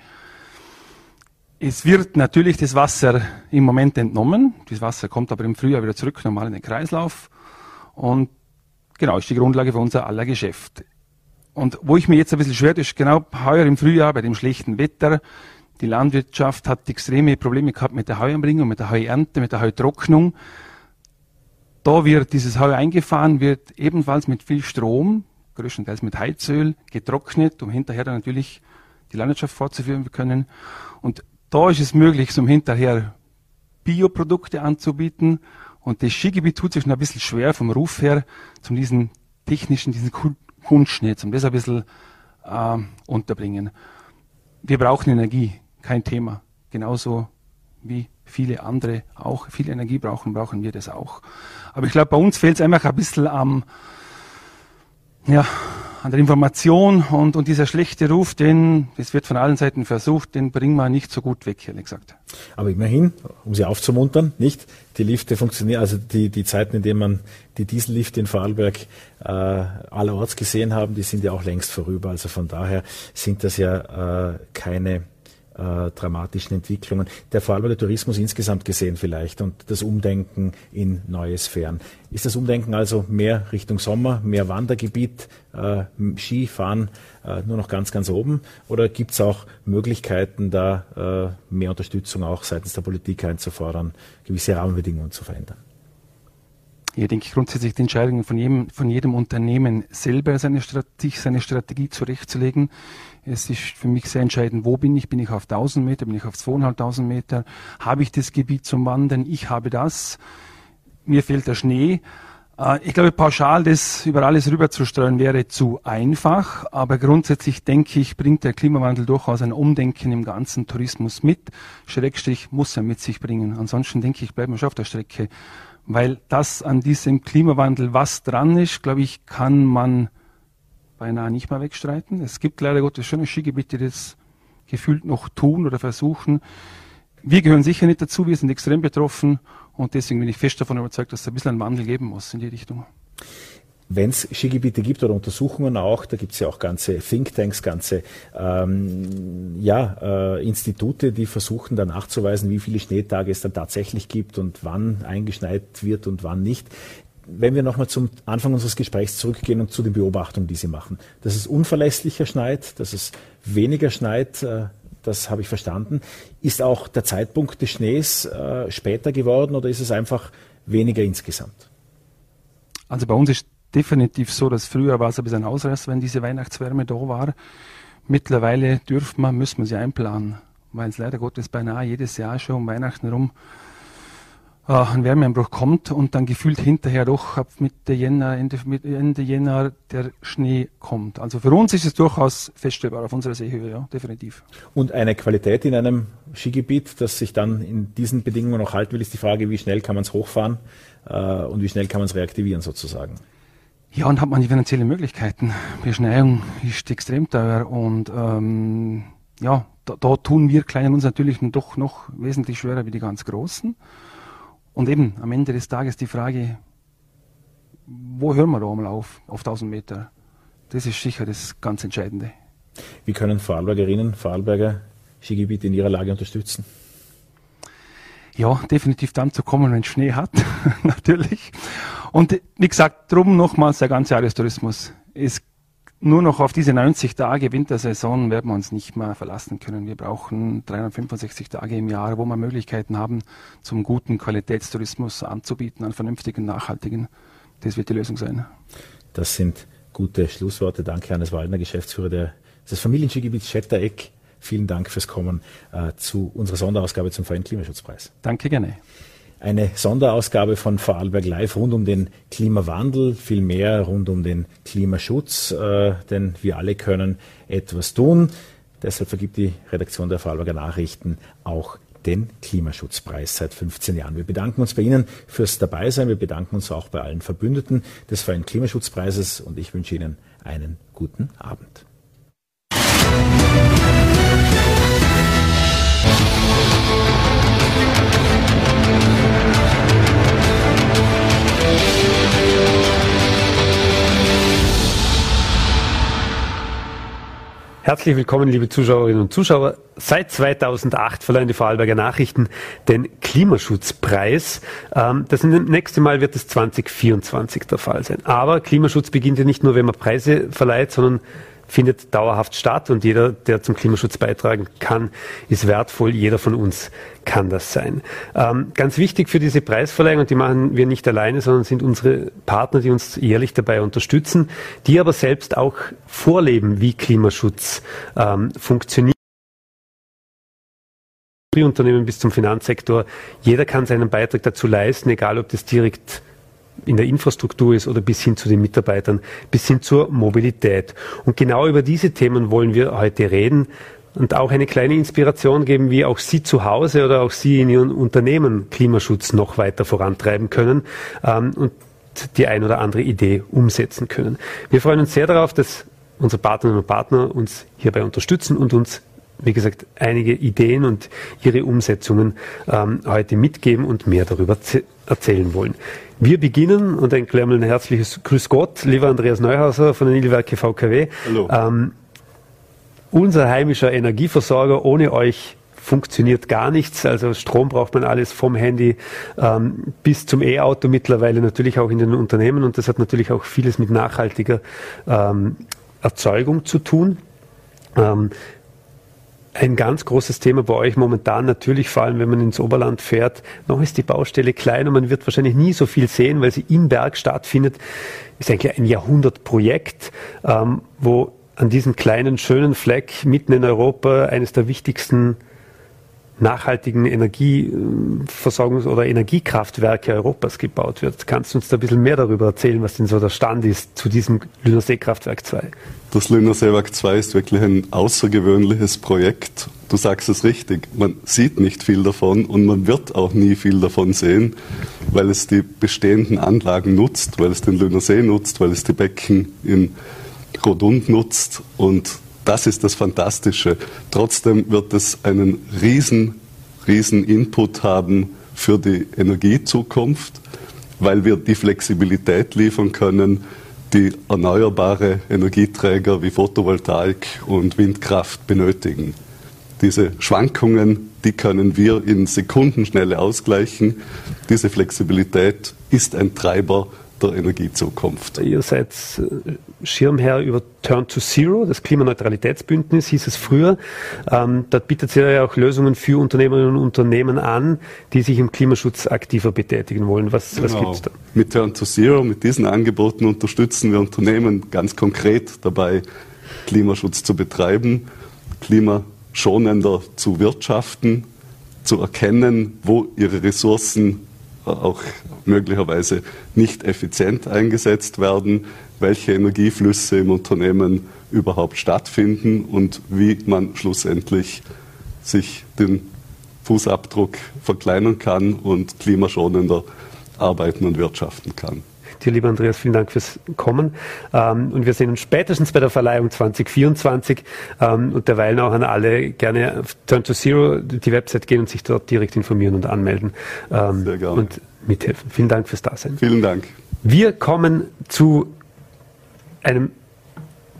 Es wird natürlich das Wasser im Moment entnommen. Das Wasser kommt aber im Frühjahr wieder zurück, normal in den Kreislauf. Und genau, ist die Grundlage für unser aller Geschäft. Und wo ich mir jetzt ein bisschen schwer ist, genau heuer im Frühjahr bei dem schlechten Wetter. Die Landwirtschaft hat extreme Probleme gehabt mit der Heuanbringung, mit der Heuernte, mit der Heutrocknung. Da wird dieses Heu eingefahren, wird ebenfalls mit viel Strom, größtenteils mit Heizöl, getrocknet, um hinterher dann natürlich die Landwirtschaft fortzuführen können. Und da ist es möglich, so hinterher Bioprodukte anzubieten. Und das Skigebiet tut sich schon ein bisschen schwer vom Ruf her, zum diesen technischen, diesen Kunstschnitz, um das ein bisschen äh, unterbringen. Wir brauchen Energie, kein Thema. Genauso wie viele andere auch viel Energie brauchen, brauchen wir das auch. Aber ich glaube, bei uns fehlt es einfach ein bisschen am, ja, an der Information und, und dieser schlechte Ruf, den, das wird von allen Seiten versucht, den bringen wir nicht so gut weg, ehrlich gesagt. Aber immerhin, um Sie aufzumuntern, nicht? Die Lifte funktionieren, also die, die Zeiten, in denen man die Diesellifte in Vorarlberg äh, allerorts gesehen haben, die sind ja auch längst vorüber. Also von daher sind das ja äh, keine äh, dramatischen Entwicklungen. Der Vorarlberger Tourismus insgesamt gesehen vielleicht und das Umdenken in neue Sphären. Ist das Umdenken also mehr Richtung Sommer, mehr Wandergebiet, äh, Skifahren äh, nur noch ganz, ganz oben? Oder gibt es auch Möglichkeiten, da äh, mehr Unterstützung auch seitens der Politik einzufordern, gewisse Rahmenbedingungen zu verändern? Hier denke ich grundsätzlich die Entscheidungen von jedem, von jedem Unternehmen selber seine Strategie, seine Strategie zurechtzulegen. Es ist für mich sehr entscheidend, wo bin ich? Bin ich auf 1000 Meter? Bin ich auf 2500 Meter? Habe ich das Gebiet zum Wandern? Ich habe das. Mir fehlt der Schnee. Äh, ich glaube, pauschal das über alles rüberzustreuen wäre zu einfach, aber grundsätzlich denke ich, bringt der Klimawandel durchaus ein Umdenken im ganzen Tourismus mit. Schrägstrich muss er mit sich bringen. Ansonsten denke ich, bleiben wir schon auf der Strecke weil das an diesem Klimawandel, was dran ist, glaube ich, kann man beinahe nicht mehr wegstreiten. Es gibt leider Gottes schöne Skigebiete, die das gefühlt noch tun oder versuchen. Wir gehören sicher nicht dazu, wir sind extrem betroffen und deswegen bin ich fest davon überzeugt, dass es ein bisschen einen Wandel geben muss in die Richtung wenn es Skigebiete gibt oder Untersuchungen auch, da gibt es ja auch ganze Thinktanks, ganze ähm, ja, äh, Institute, die versuchen dann nachzuweisen, wie viele Schneetage es dann tatsächlich gibt und wann eingeschneit wird und wann nicht. Wenn wir nochmal zum Anfang unseres Gesprächs zurückgehen und zu den Beobachtungen, die Sie machen, dass es unverlässlicher schneit, dass es weniger schneit, äh, das habe ich verstanden. Ist auch der Zeitpunkt des Schnees äh, später geworden oder ist es einfach weniger insgesamt? Also bei uns ist definitiv so, dass früher war es ein bisschen Ausreißer, wenn diese Weihnachtswärme da war. Mittlerweile dürfen wir, müssen wir sie einplanen, weil es leider Gottes beinahe jedes Jahr schon um Weihnachten rum äh, ein Wärmeeinbruch kommt und dann gefühlt hinterher doch ab Mitte Jänner, Ende, Ende Jänner der Schnee kommt. Also für uns ist es durchaus feststellbar auf unserer Seehöhe, ja, definitiv. Und eine Qualität in einem Skigebiet, das sich dann in diesen Bedingungen noch halten will, ist die Frage, wie schnell kann man es hochfahren äh, und wie schnell kann man es reaktivieren sozusagen. Ja, und hat man die finanziellen Möglichkeiten. Beschneiung ist extrem teuer und ähm, ja, da, da tun wir Kleinen uns natürlich doch noch wesentlich schwerer wie die ganz Großen. Und eben am Ende des Tages die Frage, wo hören wir da einmal auf, auf 1000 Meter? Das ist sicher das ganz Entscheidende. Wie können Vorarlbergerinnen, Vorarlberger Skigebiete in ihrer Lage unterstützen? Ja, definitiv dann zu kommen, wenn es Schnee hat, <laughs> natürlich. Und wie gesagt, drum nochmals der ganze Jahrestourismus. Es nur noch auf diese 90 Tage Wintersaison werden wir uns nicht mehr verlassen können. Wir brauchen 365 Tage im Jahr, wo wir Möglichkeiten haben, zum guten Qualitätstourismus anzubieten, einen vernünftigen, nachhaltigen. Das wird die Lösung sein. Das sind gute Schlussworte. Danke, Hannes Waldner, Geschäftsführer des Familienskigebiets Schettereck. Vielen Dank fürs Kommen äh, zu unserer Sonderausgabe zum Verein Klimaschutzpreis. Danke gerne eine Sonderausgabe von Vorarlberg Live rund um den Klimawandel, viel mehr rund um den Klimaschutz, äh, denn wir alle können etwas tun. Deshalb vergibt die Redaktion der Vorarlberger Nachrichten auch den Klimaschutzpreis seit 15 Jahren. Wir bedanken uns bei Ihnen fürs Dabeisein. Wir bedanken uns auch bei allen Verbündeten des Freien Klimaschutzpreises und ich wünsche Ihnen einen guten Abend. Herzlich willkommen, liebe Zuschauerinnen und Zuschauer. Seit 2008 verleihen die Vorarlberger Nachrichten den Klimaschutzpreis. Ähm, das nächste Mal wird es 2024 der Fall sein. Aber Klimaschutz beginnt ja nicht nur, wenn man Preise verleiht, sondern findet dauerhaft statt und jeder, der zum Klimaschutz beitragen kann, ist wertvoll. Jeder von uns kann das sein. Ähm, ganz wichtig für diese Preisverleihung, und die machen wir nicht alleine, sondern sind unsere Partner, die uns jährlich dabei unterstützen, die aber selbst auch vorleben, wie Klimaschutz ähm, funktioniert. Unternehmen bis zum Finanzsektor. Jeder kann seinen Beitrag dazu leisten, egal ob das direkt in der Infrastruktur ist oder bis hin zu den Mitarbeitern, bis hin zur Mobilität. Und genau über diese Themen wollen wir heute reden und auch eine kleine Inspiration geben, wie auch Sie zu Hause oder auch Sie in Ihren Unternehmen Klimaschutz noch weiter vorantreiben können ähm, und die ein oder andere Idee umsetzen können. Wir freuen uns sehr darauf, dass unsere Partnerinnen und Partner uns hierbei unterstützen und uns wie gesagt, einige Ideen und ihre Umsetzungen ähm, heute mitgeben und mehr darüber erzählen wollen. Wir beginnen und ein ein herzliches Grüß Gott, lieber Andreas Neuhauser von den Ilwerke VKW. Hallo. Ähm, unser heimischer Energieversorger, ohne euch funktioniert gar nichts. Also Strom braucht man alles vom Handy ähm, bis zum E-Auto mittlerweile natürlich auch in den Unternehmen und das hat natürlich auch vieles mit nachhaltiger ähm, Erzeugung zu tun. Ähm, ein ganz großes Thema bei euch momentan natürlich, vor allem wenn man ins Oberland fährt. Noch ist die Baustelle klein und man wird wahrscheinlich nie so viel sehen, weil sie im Berg stattfindet. Ist eigentlich ein Jahrhundertprojekt, ähm, wo an diesem kleinen, schönen Fleck mitten in Europa eines der wichtigsten nachhaltigen Energieversorgungs- oder Energiekraftwerke Europas gebaut wird. Kannst du uns da ein bisschen mehr darüber erzählen, was denn so der Stand ist zu diesem Lünersee-Kraftwerk 2? Das Lünersee-Werk 2 ist wirklich ein außergewöhnliches Projekt. Du sagst es richtig, man sieht nicht viel davon und man wird auch nie viel davon sehen, weil es die bestehenden Anlagen nutzt, weil es den Lünersee nutzt, weil es die Becken in Rodund nutzt und das ist das Fantastische. Trotzdem wird es einen riesen, riesen Input haben für die Energiezukunft, weil wir die Flexibilität liefern können, die erneuerbare Energieträger wie Photovoltaik und Windkraft benötigen. Diese Schwankungen, die können wir in Sekundenschnelle ausgleichen. Diese Flexibilität ist ein Treiber der Energiezukunft. Ihr seid äh, Schirmherr über Turn to Zero, das Klimaneutralitätsbündnis hieß es früher. Ähm, dort bietet ihr ja auch Lösungen für Unternehmerinnen und Unternehmen an, die sich im Klimaschutz aktiver betätigen wollen. Was, genau. was gibt's da? Mit Turn to Zero, mit diesen Angeboten unterstützen wir Unternehmen ganz konkret dabei, Klimaschutz zu betreiben, klimaschonender zu wirtschaften, zu erkennen, wo ihre Ressourcen auch möglicherweise nicht effizient eingesetzt werden, welche Energieflüsse im Unternehmen überhaupt stattfinden und wie man schlussendlich sich den Fußabdruck verkleinern kann und klimaschonender arbeiten und wirtschaften kann. Dir, lieber Andreas, vielen Dank fürs Kommen. Ähm, und wir sehen uns spätestens bei der Verleihung 2024 ähm, und derweil auch an alle gerne auf Turn to Zero die Website gehen und sich dort direkt informieren und anmelden ähm, Sehr gerne. und mithelfen. Vielen Dank fürs Dasein. Vielen Dank. Wir kommen zu einem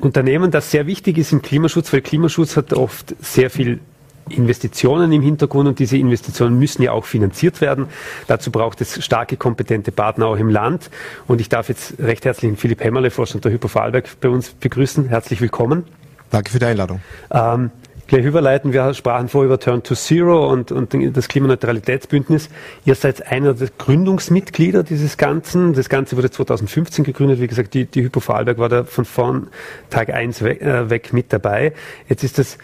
Unternehmen, das sehr wichtig ist im Klimaschutz, weil Klimaschutz hat oft sehr viel Investitionen im Hintergrund und diese Investitionen müssen ja auch finanziert werden. Dazu braucht es starke, kompetente Partner auch im Land. Und ich darf jetzt recht herzlich Philipp Hämmerle, Vorstand der Hypo Vorarlberg, bei uns begrüßen. Herzlich willkommen. Danke für die Einladung. Ähm, gleich überleiten, wir sprachen vorher über Turn to Zero und, und das Klimaneutralitätsbündnis. Ihr seid einer der Gründungsmitglieder dieses Ganzen. Das Ganze wurde 2015 gegründet. Wie gesagt, die, die Hypo Vorarlberg war da von vorn Tag eins weg, äh, weg mit dabei. Jetzt ist das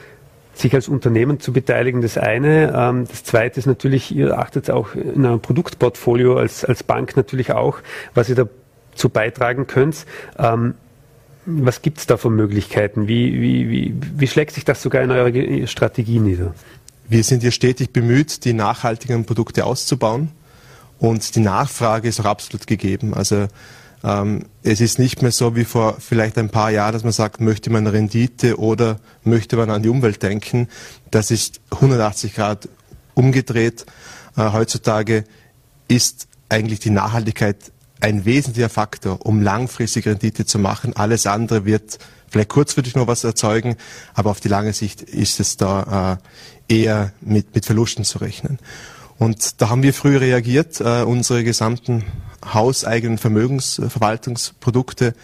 sich als Unternehmen zu beteiligen, das eine. Ähm, das zweite ist natürlich, ihr achtet auch in einem Produktportfolio als, als Bank natürlich auch, was ihr dazu beitragen könnt. Ähm, was gibt es da für Möglichkeiten? Wie, wie, wie, wie schlägt sich das sogar in eurer Strategie nieder? Wir sind hier stetig bemüht, die nachhaltigen Produkte auszubauen. Und die Nachfrage ist auch absolut gegeben. Also ähm, es ist nicht mehr so wie vor vielleicht ein paar Jahren, dass man sagt, möchte man Rendite oder möchte man an die Umwelt denken. Das ist 180 Grad umgedreht. Äh, heutzutage ist eigentlich die Nachhaltigkeit ein wesentlicher Faktor, um langfristig Rendite zu machen. Alles andere wird vielleicht kurzfristig noch was erzeugen, aber auf die lange Sicht ist es da äh, eher mit, mit Verlusten zu rechnen. Und da haben wir früh reagiert. Äh, unsere gesamten hauseigenen Vermögensverwaltungsprodukte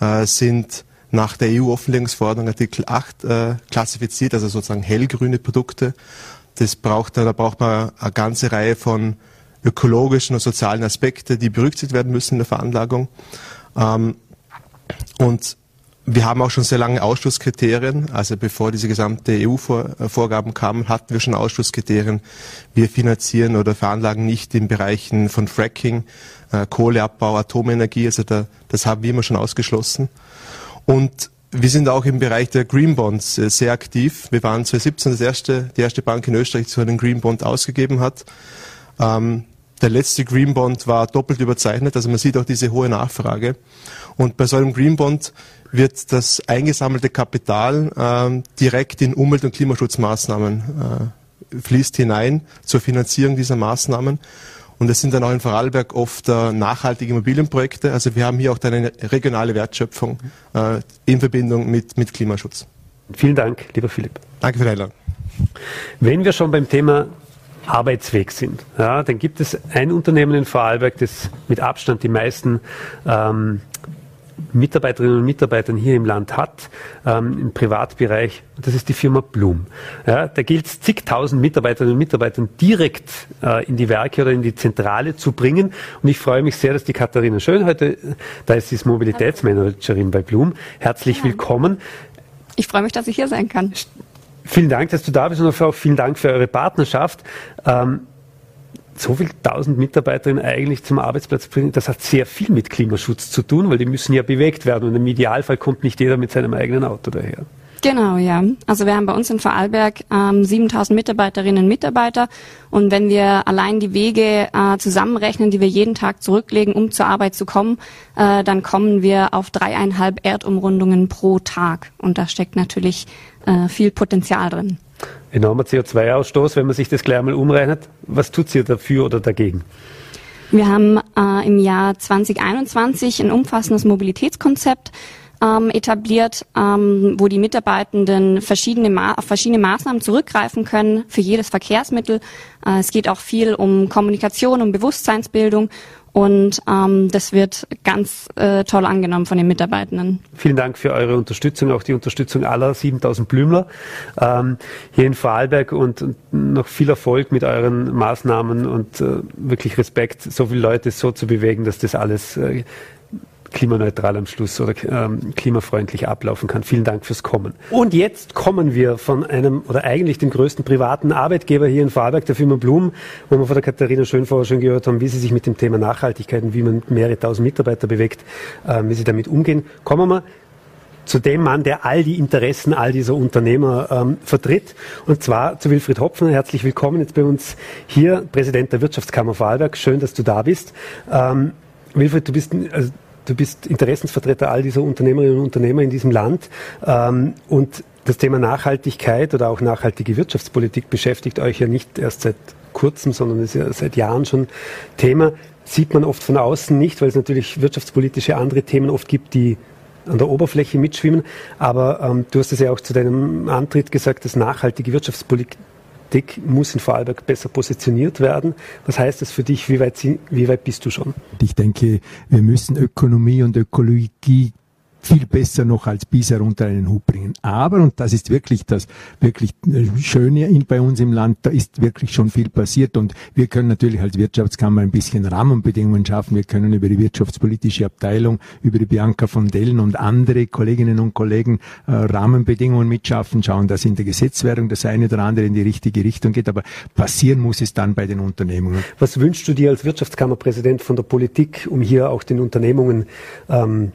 äh, sind nach der EU-Offenlegungsverordnung Artikel 8 äh, klassifiziert, also sozusagen hellgrüne Produkte. Das braucht, da braucht man eine ganze Reihe von ökologischen und sozialen Aspekten, die berücksichtigt werden müssen in der Veranlagung. Ähm, und wir haben auch schon sehr lange Ausschlusskriterien. Also bevor diese gesamte EU-Vorgaben kamen, hatten wir schon Ausschlusskriterien. Wir finanzieren oder veranlagen nicht in Bereichen von Fracking, äh, Kohleabbau, Atomenergie. Also da, das haben wir immer schon ausgeschlossen. Und wir sind auch im Bereich der Green Bonds äh, sehr aktiv. Wir waren 2017 das erste, die erste Bank in Österreich, die so einen Green Bond ausgegeben hat. Ähm, der letzte Green Bond war doppelt überzeichnet, also man sieht auch diese hohe Nachfrage. Und bei so einem Green Bond wird das eingesammelte Kapital äh, direkt in Umwelt- und Klimaschutzmaßnahmen äh, fließt hinein zur Finanzierung dieser Maßnahmen. Und es sind dann auch in Vorarlberg oft äh, nachhaltige Immobilienprojekte. Also wir haben hier auch eine regionale Wertschöpfung äh, in Verbindung mit, mit Klimaschutz. Vielen Dank, lieber Philipp. Danke für die Einladung. Wenn wir schon beim Thema Arbeitsweg sind, ja, dann gibt es ein Unternehmen in Vorarlberg, das mit Abstand die meisten ähm, Mitarbeiterinnen und Mitarbeitern hier im Land hat, ähm, im Privatbereich, das ist die Firma Blum. Ja, da gilt es, zigtausend Mitarbeiterinnen und Mitarbeitern direkt äh, in die Werke oder in die Zentrale zu bringen. Und ich freue mich sehr, dass die Katharina Schön heute, da ist sie Mobilitätsmanagerin bei Blum. Herzlich ja. willkommen. Ich freue mich, dass ich hier sein kann. Vielen Dank, dass du da bist und auch vielen Dank für eure Partnerschaft. Ähm, so viel tausend Mitarbeiterinnen eigentlich zum Arbeitsplatz bringen, das hat sehr viel mit Klimaschutz zu tun, weil die müssen ja bewegt werden und im Idealfall kommt nicht jeder mit seinem eigenen Auto daher. Genau, ja. Also wir haben bei uns in Vorarlberg ähm, 7000 Mitarbeiterinnen und Mitarbeiter und wenn wir allein die Wege äh, zusammenrechnen, die wir jeden Tag zurücklegen, um zur Arbeit zu kommen, äh, dann kommen wir auf dreieinhalb Erdumrundungen pro Tag und da steckt natürlich äh, viel Potenzial drin enormer CO2-Ausstoß, wenn man sich das gleich einmal umrechnet. Was tut ihr dafür oder dagegen? Wir haben äh, im Jahr 2021 ein umfassendes Mobilitätskonzept ähm, etabliert, ähm, wo die Mitarbeitenden verschiedene auf verschiedene Maßnahmen zurückgreifen können für jedes Verkehrsmittel. Äh, es geht auch viel um Kommunikation, um Bewusstseinsbildung und ähm, das wird ganz äh, toll angenommen von den Mitarbeitenden. Vielen Dank für eure Unterstützung, auch die Unterstützung aller 7000 Blümler ähm, hier in Vorarlberg und, und, noch viel Erfolg mit euren Maßnahmen und äh, wirklich Respekt, so viele Leute so zu bewegen, dass das alles äh, klimaneutral am Schluss oder ähm, klimafreundlich ablaufen kann. Vielen Dank fürs Kommen. Und jetzt kommen wir von einem oder eigentlich dem größten privaten Arbeitgeber hier in Vorarlberg, der Firma Blum, wo wir von der Katharina Schönfauer schon gehört haben, wie sie sich mit dem Thema Nachhaltigkeit und wie man mehrere tausend Mitarbeiter bewegt, äh, wie sie damit umgehen. Kommen wir zu dem Mann, der all die Interessen all dieser Unternehmer ähm, vertritt. Und zwar zu Wilfried Hopfen. Herzlich willkommen jetzt bei uns hier, Präsident der Wirtschaftskammer Vorarlberg. Schön, dass du da bist. Ähm, Wilfried, du bist, also, du bist Interessensvertreter all dieser Unternehmerinnen und Unternehmer in diesem Land. Ähm, und das Thema Nachhaltigkeit oder auch nachhaltige Wirtschaftspolitik beschäftigt euch ja nicht erst seit kurzem, sondern ist ja seit Jahren schon Thema. Sieht man oft von außen nicht, weil es natürlich wirtschaftspolitische andere Themen oft gibt, die an der Oberfläche mitschwimmen. Aber ähm, du hast es ja auch zu deinem Antritt gesagt, dass nachhaltige Wirtschaftspolitik muss in Vorarlberg besser positioniert werden. Was heißt das für dich? Wie weit, wie weit bist du schon? Ich denke, wir müssen Ökonomie und Ökologie viel besser noch als bisher unter einen Hut bringen. Aber, und das ist wirklich das wirklich äh, Schöne bei uns im Land, da ist wirklich schon viel passiert und wir können natürlich als Wirtschaftskammer ein bisschen Rahmenbedingungen schaffen. Wir können über die wirtschaftspolitische Abteilung, über die Bianca von Dellen und andere Kolleginnen und Kollegen äh, Rahmenbedingungen mitschaffen, schauen, dass in der Gesetzwerdung das eine oder andere in die richtige Richtung geht. Aber passieren muss es dann bei den Unternehmungen. Was wünschst du dir als Wirtschaftskammerpräsident von der Politik, um hier auch den Unternehmungen ähm,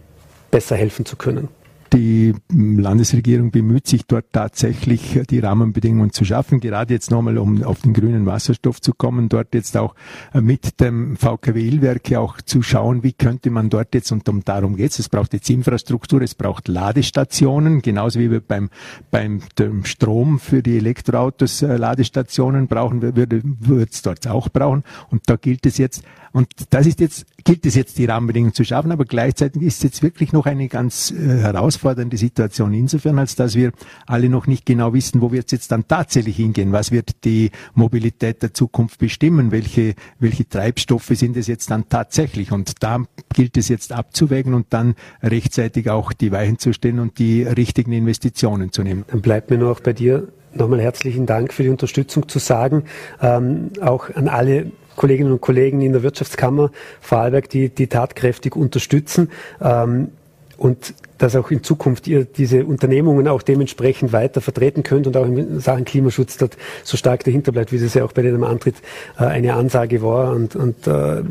besser helfen zu können. Die Landesregierung bemüht sich dort tatsächlich, die Rahmenbedingungen zu schaffen. Gerade jetzt nochmal, um auf den grünen Wasserstoff zu kommen, dort jetzt auch mit dem VKW-Werke auch zu schauen, wie könnte man dort jetzt, und darum geht es, es braucht jetzt Infrastruktur, es braucht Ladestationen, genauso wie wir beim, beim Strom für die Elektroautos äh, Ladestationen brauchen, würde es dort auch brauchen. Und da gilt es jetzt, und das ist jetzt, gilt es jetzt, die Rahmenbedingungen zu schaffen, aber gleichzeitig ist es jetzt wirklich noch eine ganz äh, herausfordernde Situation insofern, als dass wir alle noch nicht genau wissen, wo wird es jetzt dann tatsächlich hingehen, was wird die Mobilität der Zukunft bestimmen, welche, welche Treibstoffe sind es jetzt dann tatsächlich? Und da gilt es jetzt abzuwägen und dann rechtzeitig auch die Weichen zu stellen und die richtigen Investitionen zu nehmen. Dann bleibt mir noch bei dir nochmal herzlichen Dank für die Unterstützung zu sagen, ähm, auch an alle Kolleginnen und Kollegen in der Wirtschaftskammer Vorarlberg, die, die tatkräftig unterstützen. Ähm, und dass auch in Zukunft ihr diese Unternehmungen auch dementsprechend weiter vertreten könnt und auch in Sachen Klimaschutz dort so stark dahinter bleibt, wie das ja auch bei dem Antritt äh, eine Ansage war und, und äh,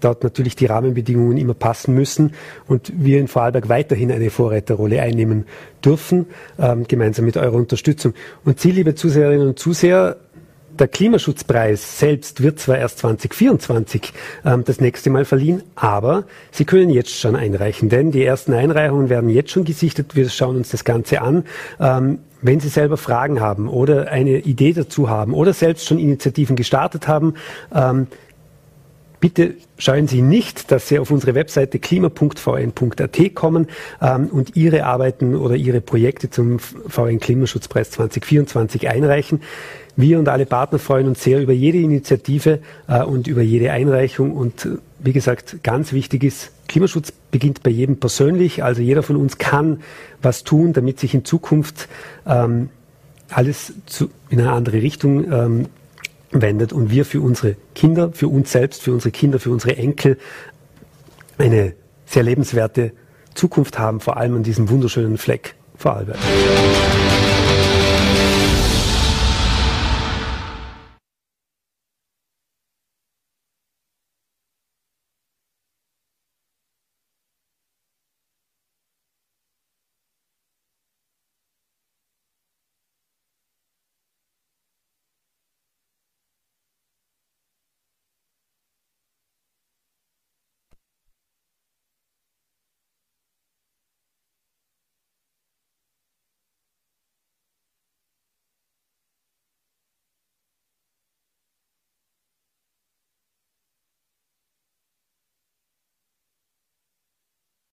dort natürlich die Rahmenbedingungen immer passen müssen und wir in Vorarlberg weiterhin eine Vorreiterrolle einnehmen dürfen, ähm, gemeinsam mit eurer Unterstützung. Und Sie, liebe Zuseherinnen und Zuseher, der Klimaschutzpreis selbst wird zwar erst 2024 ähm, das nächste Mal verliehen, aber Sie können jetzt schon einreichen, denn die ersten Einreichungen werden jetzt schon gesichtet. Wir schauen uns das Ganze an. Ähm, wenn Sie selber Fragen haben oder eine Idee dazu haben oder selbst schon Initiativen gestartet haben, ähm, Bitte scheuen Sie nicht, dass Sie auf unsere Webseite klima.vn.at kommen ähm, und Ihre Arbeiten oder Ihre Projekte zum VN Klimaschutzpreis 2024 einreichen. Wir und alle Partner freuen uns sehr über jede Initiative äh, und über jede Einreichung. Und äh, wie gesagt, ganz wichtig ist, Klimaschutz beginnt bei jedem persönlich. Also jeder von uns kann was tun, damit sich in Zukunft ähm, alles zu, in eine andere Richtung ähm, wendet und wir für unsere Kinder, für uns selbst, für unsere Kinder, für unsere Enkel eine sehr lebenswerte Zukunft haben, vor allem an diesem wunderschönen Fleck Vorarlberg.